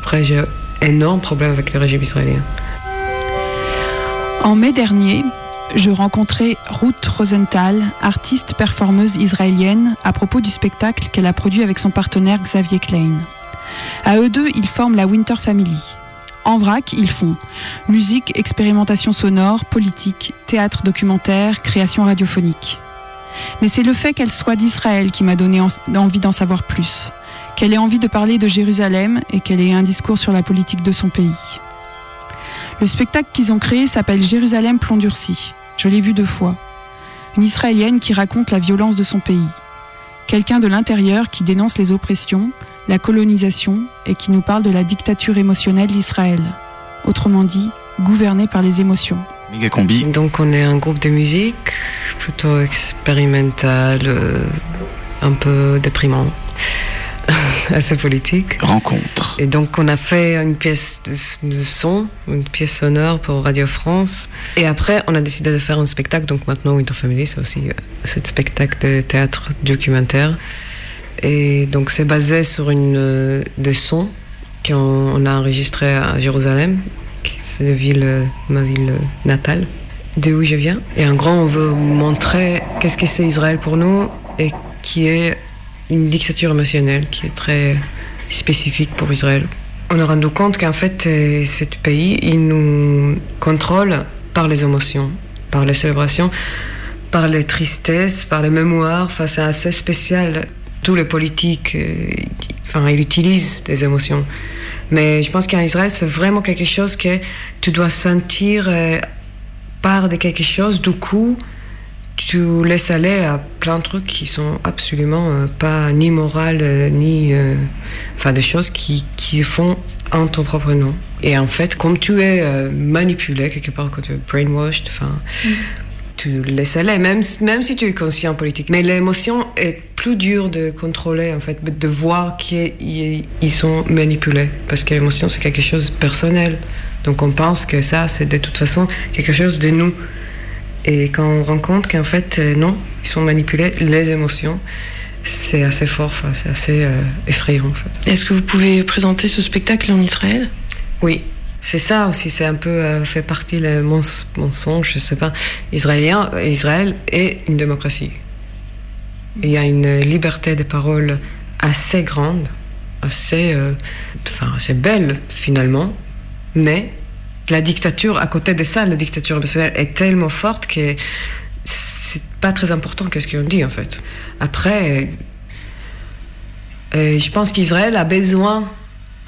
Après, j'ai énorme problème avec le régime israélien. En mai dernier, je rencontrais Ruth Rosenthal, artiste performeuse israélienne, à propos du spectacle qu'elle a produit avec son partenaire Xavier Klein. À eux deux, ils forment la Winter Family. En vrac, ils font musique, expérimentation sonore, politique, théâtre documentaire, création radiophonique. Mais c'est le fait qu'elle soit d'Israël qui m'a donné en- envie d'en savoir plus, qu'elle ait envie de parler de Jérusalem et qu'elle ait un discours sur la politique de son pays. Le spectacle qu'ils ont créé s'appelle Jérusalem plomb durci. Je l'ai vu deux fois. Une Israélienne qui raconte la violence de son pays. Quelqu'un de l'intérieur qui dénonce les oppressions, la colonisation et qui nous parle de la dictature émotionnelle d'Israël. Autrement dit, gouvernée par les émotions. Donc on est un groupe de musique? Plutôt expérimental, euh, un peu déprimant, assez politique. Rencontre. Et donc on a fait une pièce de, son, une pièce sonore pour Radio France. Et après on a décidé de faire un spectacle. Donc maintenant Winter Family c'est aussi euh, ce spectacle de théâtre documentaire. Et donc c'est basé sur une euh, des sons qu'on on a enregistré à Jérusalem, qui c'est la ville, ma ville natale, de où je viens. Et en gros, on veut montrer qu'est-ce que c'est Israël pour nous et qui est une dictature émotionnelle qui est très spécifique pour Israël. On a rendu compte qu'en fait, euh, ce pays, il nous contrôle par les émotions, par les célébrations, par les tristesses, par les mémoires. Enfin, c'est assez spécial. Tous les politiques, euh, enfin, ils utilisent des émotions. Mais je pense qu'en Israël, c'est vraiment quelque chose que tu dois sentir euh, part de quelque chose. Du coup, tu laisses aller à plein de trucs qui sont absolument euh, pas ni morales, euh, ni. euh, enfin, des choses qui, qui font en ton propre nom. Et en fait, comme tu es manipulé quelque part, quand tu es brainwashed, enfin. Tu laisses aller, même, même si tu es conscient politique. Mais l'émotion est plus dure de contrôler, en fait, de voir qu'ils ils sont manipulés. Parce que l'émotion, c'est quelque chose de personnel. Donc on pense que ça, c'est de toute façon quelque chose de nous. Et quand on rend compte qu'en fait, euh, non, ils sont manipulés, les émotions, c'est assez fort, enfin, c'est assez euh, effrayant en fait. Est-ce que vous pouvez présenter ce spectacle en Israël? Oui, c'est ça aussi, c'est un peu euh, fait partie le mens- mensonge, je sais pas. Israélien, Israël est une démocratie. Il y a une liberté de parole assez grande, assez, euh, enfin, assez belle finalement, mais la dictature, à côté de ça, la dictature émotionnelle est tellement forte que c'est pas très important qu'est-ce qu'on dit en fait. Après, euh, je pense qu'Israël a besoin,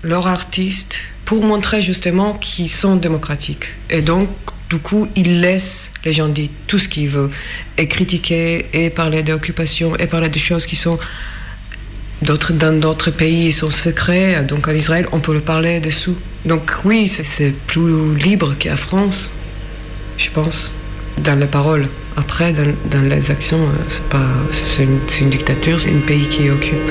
leurs artistes, pour montrer justement qu'ils sont démocratiques. Et donc, du coup, ils laissent les gens dire tout ce qu'ils veulent, et critiquer, et parler d'occupation, et parler de choses qui sont d'autres dans d'autres pays ils sont secrets donc en Israël on peut le parler dessous. Donc oui c'est- plus libre qu'à France je pense dans les paroles après dans, dans les actions euh, c'est pas une, c'est une dictature c'est un pays qui occupe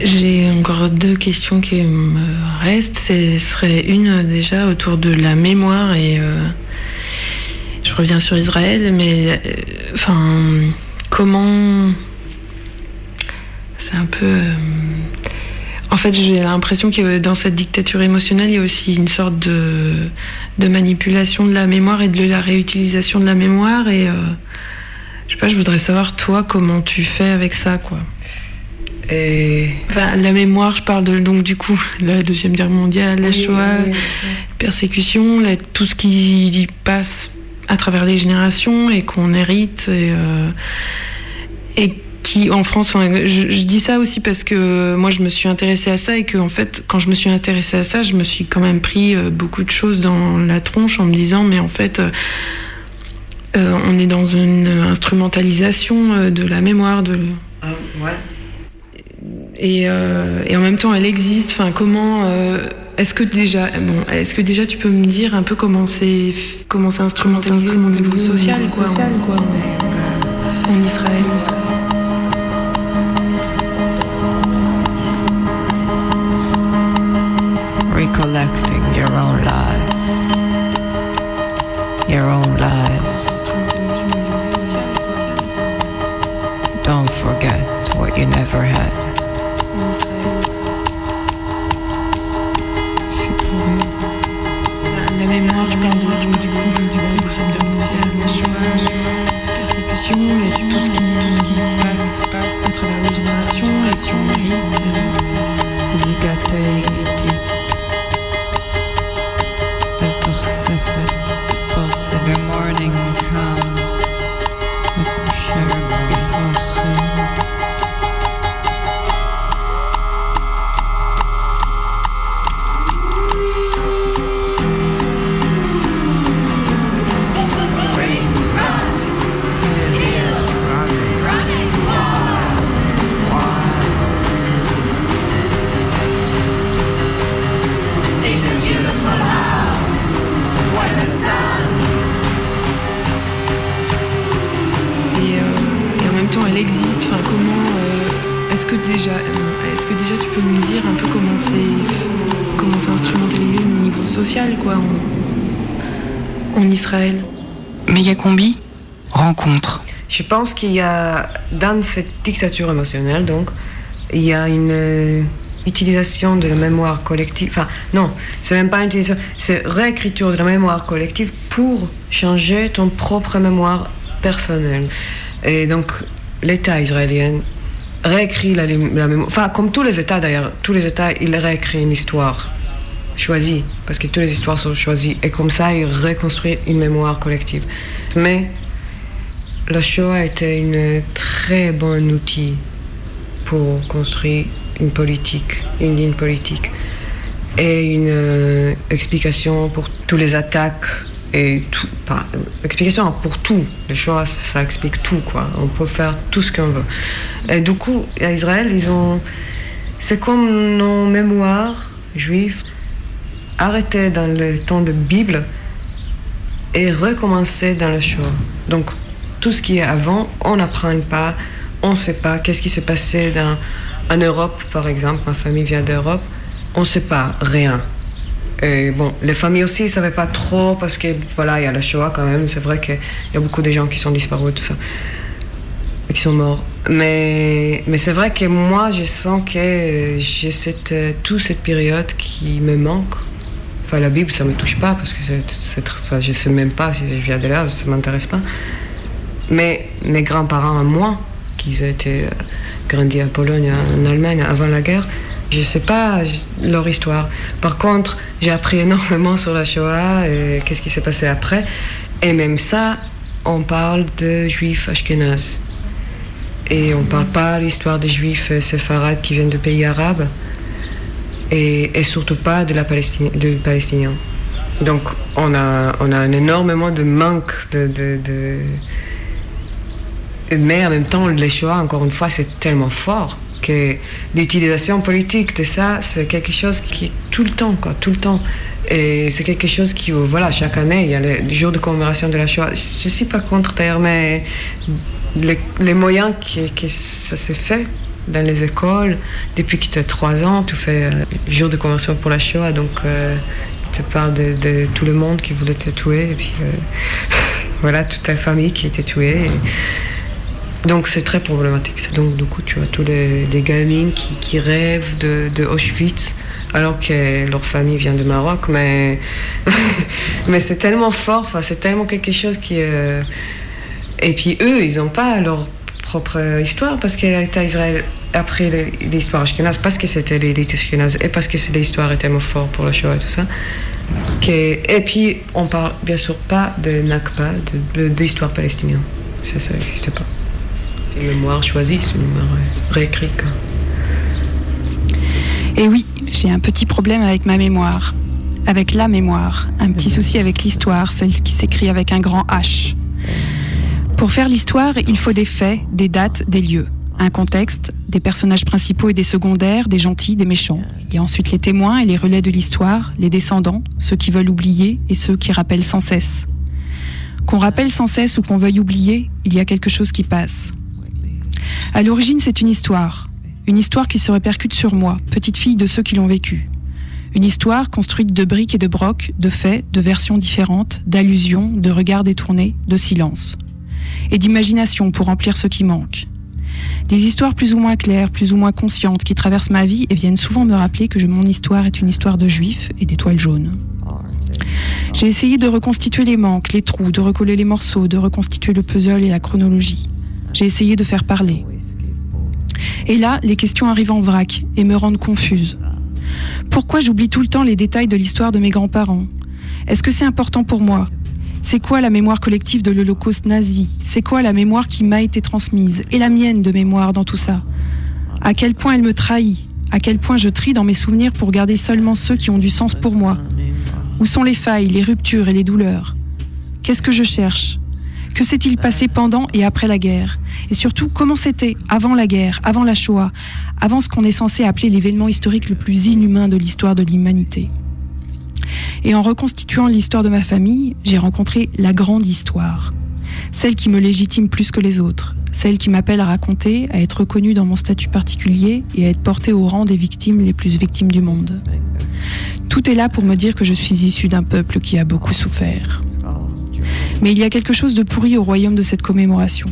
J'ai encore deux questions qui me restent. Ce serait une euh, déjà autour de la mémoire et euh, je reviens sur Israël, mais euh, enfin comment c'est un peu. euh, en fait, j'ai l'impression que dans cette dictature émotionnelle, il y a aussi une sorte de, manipulation de la mémoire et de la réutilisation de la mémoire. Et euh, je sais pas, je voudrais savoir toi comment tu fais avec ça, quoi. Et Enfin, la mémoire, je parle de, donc du coup la deuxième guerre mondiale, la Shoah, oui, oui, persécution, la- tout ce qui passe à travers les générations et qu'on hérite et, euh, et qui en France, enfin, je, je dis ça aussi parce que moi je me suis intéressée à ça et que en fait quand je me suis intéressée à ça, je me suis quand même pris euh, beaucoup de choses dans la tronche en me disant mais en fait euh, euh, on est dans une instrumentalisation euh, de la mémoire de Ah, ouais. et, euh, et en même temps elle existe. Enfin, comment euh, est-ce que déjà, bon, est-ce que déjà tu peux me dire un peu comment c'est comment c'est instrumentalisé au niveau social, quoi, en, perds de, du, du coup, du coup, du système social, le chômage, persécution, tout ce tout ce qui passe, passe à travers les générations, et si. Je pense qu'il y a, dans cette dictature émotionnelle, donc, il y a une euh, utilisation de la mémoire collective. Enfin, non, c'est même pas une utilisation, c'est réécriture de la mémoire collective pour changer ton propre mémoire personnelle. Et donc, l'État israélien réécrit la, la mémoire. Enfin, comme tous les États d'ailleurs, tous les États, ils réécrivent une histoire choisie, parce que toutes les histoires sont choisies, et comme ça, ils reconstruisent une mémoire collective. Mais la Shoah était un très bon outil pour construire une politique, une ligne politique, et une euh, explication pour toutes les attaques et tout, explication pour tout. Le Shoah, ça, explique tout, quoi. On peut faire tout ce qu'on veut. Et du coup, à Israël, ils ont, c'est comme nos mémoires juives arrêtées dans le temps de Bible et recommencer dans le Shoah. Donc, tout ce qui est avant, on n'apprend pas, on ne sait pas qu'est-ce qui s'est passé dans, en Europe, par exemple. Ma famille vient d'Europe, on ne sait pas rien. Et bon, les familles aussi ne savaient pas trop parce que voilà, il y a la Shoah quand même. C'est vrai qu'il y a beaucoup de gens qui sont disparus, tout ça, et qui sont morts. Mais, mais c'est vrai que moi, je sens que j'ai cette, toute cette période qui me manque. Enfin, la Bible, ça me touche pas parce que c'est, enfin, je sais même pas si je viens de là, ça m'intéresse pas. Mais mes grands-parents moi, qui étaient euh, grandis en Pologne, en Allemagne avant la guerre, je sais pas leur histoire. Par contre, j'ai appris énormément sur la Shoah et qu'est-ce qui s'est passé après. Et même ça, on parle de juifs ashkénazes. Et on parle pas l'histoire des juifs euh, séfarades qui viennent de pays arabes. Et, surtout pas de la Palestine, de Palestiniens. Donc on a, on a un énormément de manque de- Mais en même temps, les Shoah, encore une fois, c'est tellement fort que l'utilisation politique de ça, c'est quelque chose qui est tout le temps, quoi, tout le temps. Et c'est quelque chose qui, euh, voilà, chaque année, il y a le, le jour de commémoration de la Shoah. Je ne suis pas contre d'ailleurs, mais les, moyens que, que ça s'est fait dans les écoles, depuis que tu as trois ans, tu fais euh, jour de commémoration pour la Shoah, donc euh, tu parles de, tout le monde qui voulait te tuer, et puis voilà, toute ta famille qui était tuée. Donc c'est très problématique. Donc du coup, tu as tous les, les gamines qui, rêvent de, Auschwitz alors que leur famille vient de Maroc, mais, mais c'est tellement fort, c'est tellement quelque chose qui... euh, Et puis eux, ils n'ont pas leur propre histoire parce que l'État Israël après les- l'histoire ashkénaze, parce que c'était l'élite ashkénaze et parce que l'histoire est tellement forte pour la Shoah et tout ça. Et puis on parle bien sûr pas de Nakba, de, d'histoire palestinienne. Ça, ça n'existe pas. C'est une mémoire choisie, c'est une mémoire réécrite. quoi. Et oui, j'ai un petit problème avec ma mémoire. Avec la mémoire. Un petit souci avec l'histoire, celle qui s'écrit avec un grand H. Pour faire l'histoire, il faut des faits, des dates, des lieux. Un contexte, des personnages principaux et des secondaires, des gentils, des méchants. Il y a ensuite les témoins et les relais de l'histoire, les descendants, ceux qui veulent oublier et ceux qui rappellent sans cesse. Qu'on rappelle sans cesse ou qu'on veuille oublier, il y a quelque chose qui passe. À l'origine, c'est une histoire. Une histoire qui se répercute sur moi, petite fille de ceux qui l'ont vécue. Une histoire construite de briques et de brocs, de faits, de versions différentes, d'allusions, de regards détournés, de silence. Et d'imagination pour remplir ce qui manque. Des histoires plus ou moins claires, plus ou moins conscientes, qui traversent ma vie et viennent souvent me rappeler que mon histoire est une histoire de juifs et d'étoiles jaunes. J'ai essayé de reconstituer les manques, les trous, de recoller les morceaux, de reconstituer le puzzle et la chronologie. J'ai essayé de faire parler. Et là, les questions arrivent en vrac et me rendent confuse. Pourquoi j'oublie tout le temps les détails de l'histoire de mes grands-parents? Est-ce que c'est important pour moi? C'est quoi la mémoire collective de l'Holocauste nazi? C'est quoi la mémoire qui m'a été transmise? Et la mienne de mémoire dans tout ça? À quel point elle me trahit? À quel point je trie dans mes souvenirs pour garder seulement ceux qui ont du sens pour moi? Où sont les failles, les ruptures et les douleurs? Qu'est-ce que je cherche? Que s'est-il passé pendant et après la guerre? Et surtout, comment c'était avant la guerre, avant la Shoah, avant ce qu'on est censé appeler l'événement historique le plus inhumain de l'histoire de l'humanité? Et en reconstituant l'histoire de ma famille, j'ai rencontré la grande histoire. Celle qui me légitime plus que les autres. Celle qui m'appelle à raconter, à être reconnue dans mon statut particulier et à être portée au rang des victimes les plus victimes du monde. Tout est là pour me dire que je suis issue d'un peuple qui a beaucoup souffert. Mais il y a quelque chose de pourri au royaume de cette commémoration.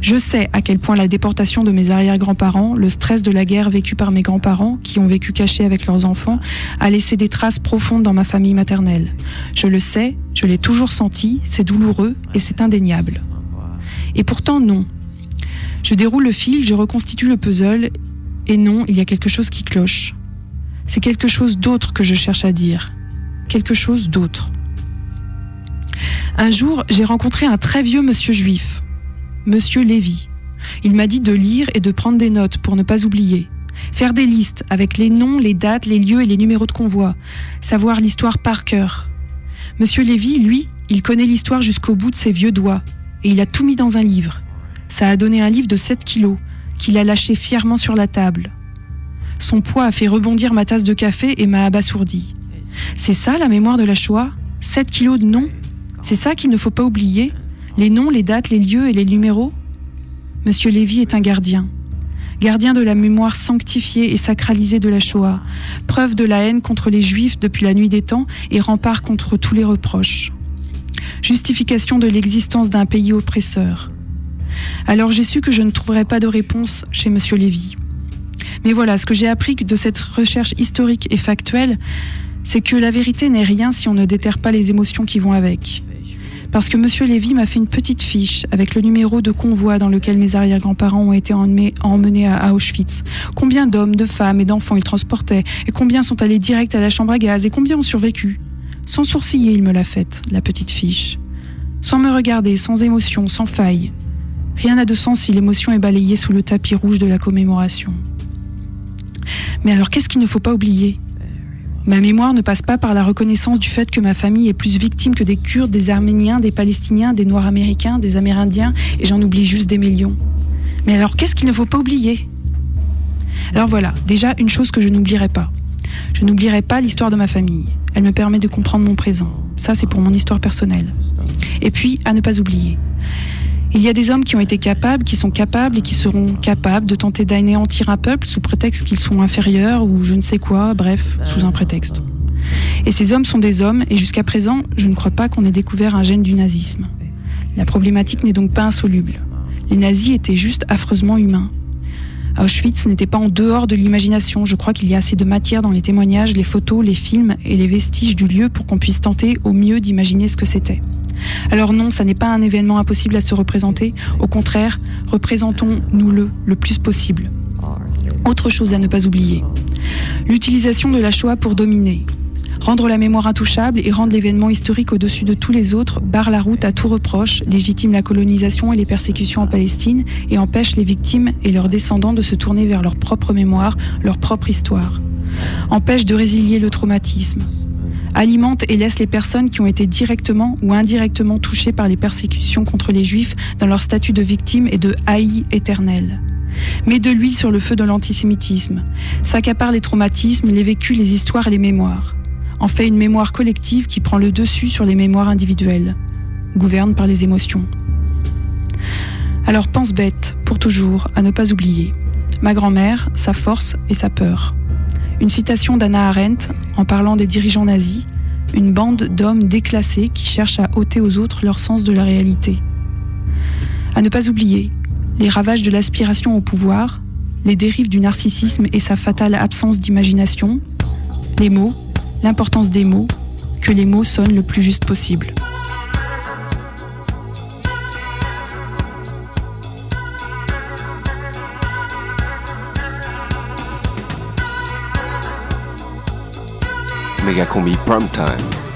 Je sais à quel point la déportation de mes arrière-grands-parents, le stress de la guerre vécue par mes grands-parents, qui ont vécu cachés avec leurs enfants, a laissé des traces profondes dans ma famille maternelle. Je le sais, je l'ai toujours senti, c'est douloureux et c'est indéniable. Et pourtant non. Je déroule le fil, je reconstitue le puzzle, et non, il y a quelque chose qui cloche. C'est quelque chose d'autre que je cherche à dire. Quelque chose d'autre. Un jour, j'ai rencontré un très vieux monsieur juif, monsieur Lévy. Il m'a dit de lire et de prendre des notes pour ne pas oublier. Faire des listes avec les noms, les dates, les lieux et les numéros de convoi. Savoir l'histoire par cœur. Monsieur Lévy, lui, il connaît l'histoire jusqu'au bout de ses vieux doigts. Et il a tout mis dans un livre. Ça a donné un livre de 7 kilos, qu'il a lâché fièrement sur la table. Son poids a fait rebondir ma tasse de café et m'a abasourdi. C'est ça la mémoire de la Shoah? 7 kilos de noms? C'est ça qu'il ne faut pas oublier Les noms, les dates, les lieux et les numéros Monsieur Lévy est un gardien. Gardien de la mémoire sanctifiée et sacralisée de la Shoah, preuve de la haine contre les Juifs depuis la nuit des temps et rempart contre tous les reproches. Justification de l'existence d'un pays oppresseur. Alors j'ai su que je ne trouverais pas de réponse chez Monsieur Lévy. Mais voilà, ce que j'ai appris de cette recherche historique et factuelle, c'est que la vérité n'est rien si on ne déterre pas les émotions qui vont avec. Parce que Monsieur Lévy m'a fait une petite fiche avec le numéro de convoi dans lequel mes arrière-grands-parents ont été emmenés, à Auschwitz. Combien d'hommes, de femmes et d'enfants ils transportaient, et combien sont allés direct à la chambre à gaz, et combien ont survécu? Sans sourciller, il me l'a faite, la petite fiche. Sans me regarder, sans émotion, sans faille. Rien n'a de sens si l'émotion est balayée sous le tapis rouge de la commémoration. Mais alors qu'est-ce qu'il ne faut pas oublier? Ma mémoire ne passe pas par la reconnaissance du fait que ma famille est plus victime que des Kurdes, des Arméniens, des Palestiniens, des Noirs américains, des Amérindiens, et j'en oublie juste des millions. Mais alors qu'est-ce qu'il ne faut pas oublier? Alors voilà, déjà une chose que je n'oublierai pas. Je n'oublierai pas l'histoire de ma famille. Elle me permet de comprendre mon présent. Ça, c'est pour mon histoire personnelle. Et puis, à ne pas oublier. Il y a des hommes qui ont été capables, qui sont capables et qui seront capables de tenter d'anéantir un peuple sous prétexte qu'ils sont inférieurs ou je ne sais quoi, bref, sous un prétexte. Et ces hommes sont des hommes, et jusqu'à présent, je ne crois pas qu'on ait découvert un gène du nazisme. La problématique n'est donc pas insoluble. Les nazis étaient juste affreusement humains. Auschwitz n'était pas en dehors de l'imagination. Je crois qu'il y a assez de matière dans les témoignages, les photos, les films et les vestiges du lieu pour qu'on puisse tenter au mieux d'imaginer ce que c'était. Alors non, ça n'est pas un événement impossible à se représenter. Au contraire, représentons-nous-le le plus possible. Autre chose à ne pas oublier. L'utilisation de la Shoah pour dominer. Rendre la mémoire intouchable et rendre l'événement historique au-dessus de tous les autres barre la route à tout reproche, légitime la colonisation et les persécutions en Palestine et empêche les victimes et leurs descendants de se tourner vers leur propre mémoire, leur propre histoire. Empêche de résilier le traumatisme. Alimente et laisse les personnes qui ont été directement ou indirectement touchées par les persécutions contre les juifs dans leur statut de victime et de haï éternel met de l'huile sur le feu de l'antisémitisme, s'accapare les traumatismes, les vécus, les histoires et les mémoires, en fait une mémoire collective qui prend le dessus sur les mémoires individuelles, gouverne par les émotions. Alors pense bête, pour toujours, à ne pas oublier. Ma grand-mère, sa force et sa peur. Une citation d'Anna Arendt en parlant des dirigeants nazis, une bande d'hommes déclassés qui cherchent à ôter aux autres leur sens de la réalité. À ne pas oublier, les ravages de l'aspiration au pouvoir, les dérives du narcissisme et sa fatale absence d'imagination, les mots, l'importance des mots, que les mots sonnent le plus juste possible. Prime time.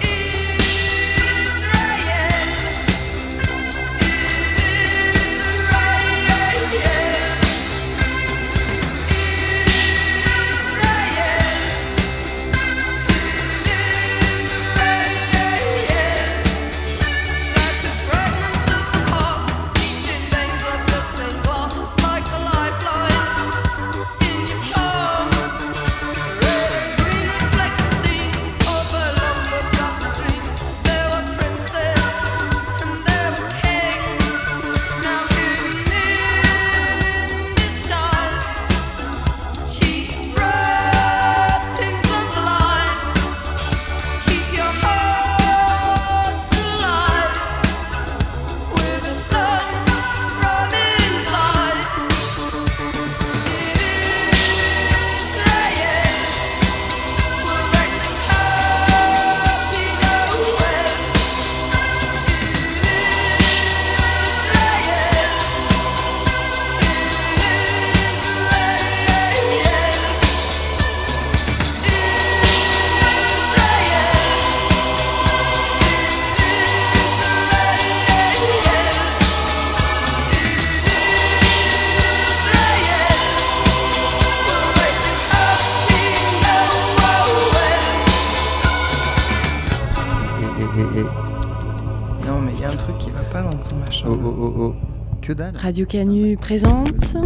Radio Canu présente.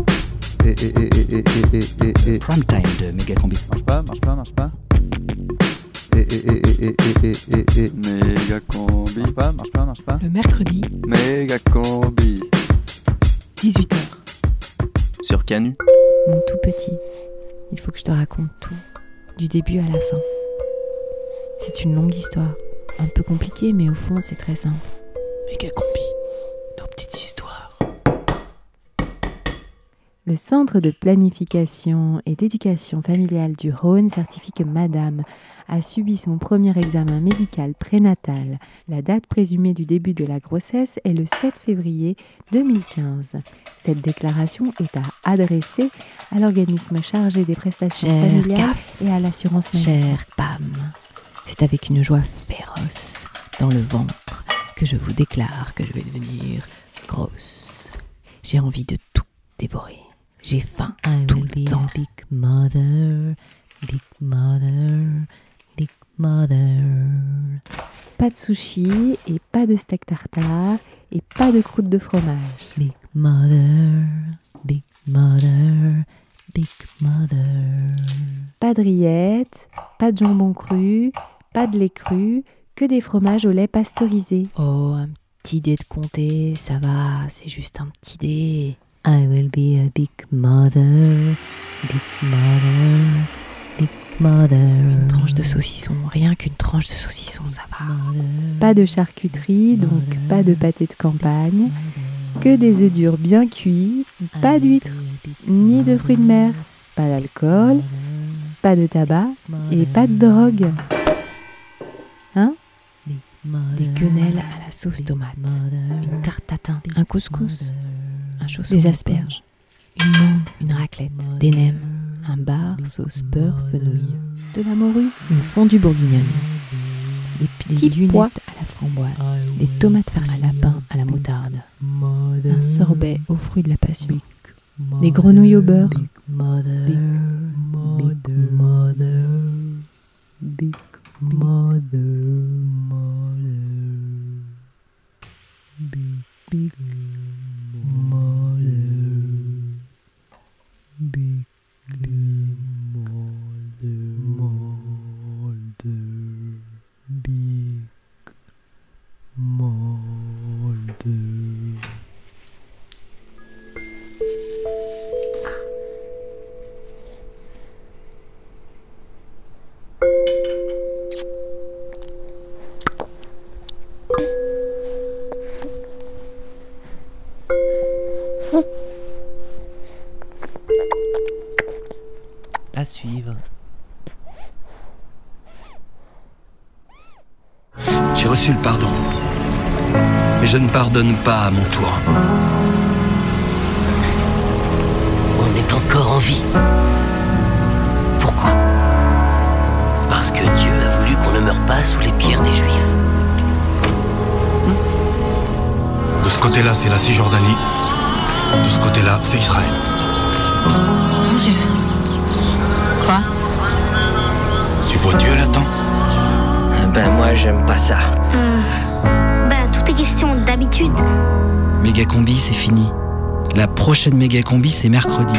Et, et, et, et, et, et, et, et. Prime time de Megacombi. Marche pas, marche pas, marche pas. Et, et, et, et, et, et, et, et. Méga combi. Marche pas, marche pas, marche pas. Le mercredi, Méga combi. 18h. Sur Canu. Mon tout petit, il faut que je te raconte tout, du début à la fin. C'est une longue histoire, un peu compliquée, mais au fond c'est très simple. Megacombi. Nos petites histoires. Le Centre de planification et d'éducation familiale du Rhône certifie que Madame a subi son premier examen médical prénatal. La date présumée du début de la grossesse est le 7 février 2015. Cette déclaration est à adresser à l'organisme chargé des prestations Cher familiales CAF, et à l'assurance maladie. Cher Pam, c'est avec une joie féroce dans le ventre que je vous déclare que je vais devenir grosse. J'ai envie de tout dévorer. J'ai faim tout le temps. Big mother, big mother, big mother. Pas de sushi et pas de steak tartare et pas de croûte de fromage. Big mother, big mother, big mother. Pas de rillettes, pas de jambon cru, pas de lait cru, que des fromages au lait pasteurisé. Oh, un petit dé de comté, ça va, c'est juste un petit dé. I will be a big mother, big mother, big mother. Une tranche de saucisson, rien qu'une tranche de saucisson, ça va. Pas de charcuterie, donc pas de pâté de campagne. Que des œufs durs bien cuits, pas d'huîtres, ni de fruits de mer, pas d'alcool, pas de tabac et pas de drogue. Hein? Des quenelles à la sauce tomate, une tarte tatin, un couscous, un chausson, Des asperges. une mangue, une raclette, des nems, un bar sauce beurre fenouil, de la morue, une fondue bourguignonne, des petits pois. à la framboise, des tomates farcies, un lapin à la moutarde, un sorbet aux fruits de la passion, Des grenouilles au beurre. À suivre. J'ai reçu le pardon. Mais je ne pardonne pas à mon tour. On est encore en vie. Pas sous les pierres des Juifs. De ce côté-là, c'est la Cisjordanie. De ce côté-là, c'est Israël. Mon Dieu. Quoi? Tu vois Dieu là-dedans? Ben moi j'aime pas ça. Bah, tout est question d'habitude. Méga combi, c'est fini. La prochaine méga combi, c'est mercredi.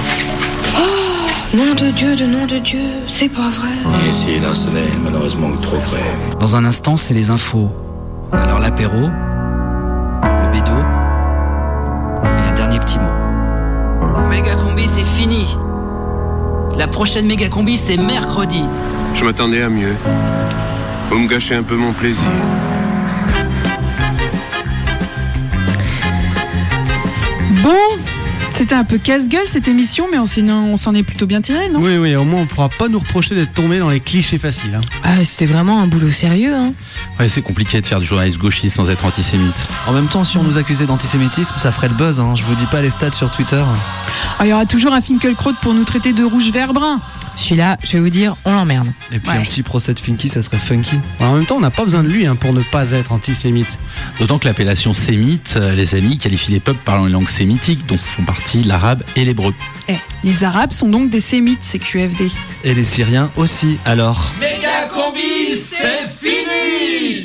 Nom de Dieu, de nom de Dieu, c'est pas vrai. Et si là, ce n'est malheureusement trop vrai. Dans un instant, c'est les infos. Alors l'apéro, le bédo et un dernier petit mot. Méga combi, c'est fini. La prochaine méga combi, c'est mercredi. Je m'attendais à mieux. Vous me gâchez un peu mon plaisir. C'était un peu casse-gueule cette émission, mais on s'en on s'en est plutôt bien tiré, non? Oui, oui, au moins on pourra pas nous reprocher d'être tombé dans les clichés faciles. hein. Ah, c'était vraiment un boulot sérieux, hein. Ouais, c'est compliqué de faire du journalisme gauchiste sans être antisémite. En même temps, si on nous accusait d'antisémitisme, ça ferait le buzz. Hein. Je vous dis pas les stats sur Twitter. Ah, Il y aura toujours un Finkelkraut pour nous traiter de rouge, vert, brun. Celui-là, je vais vous dire, on l'emmerde. Et puis un petit procès de Finky, ça serait funky. En même temps, on n'a pas besoin de lui hein, pour ne pas être antisémite. D'autant que l'appellation sémite, euh, les amis, qualifie les peuples parlant une langue sémitique, dont font partie l'arabe et l'hébreu. Eh, les Arabes sont donc des sémites, c'est QFD. Et les Syriens aussi, alors. Méga combi, c'est fini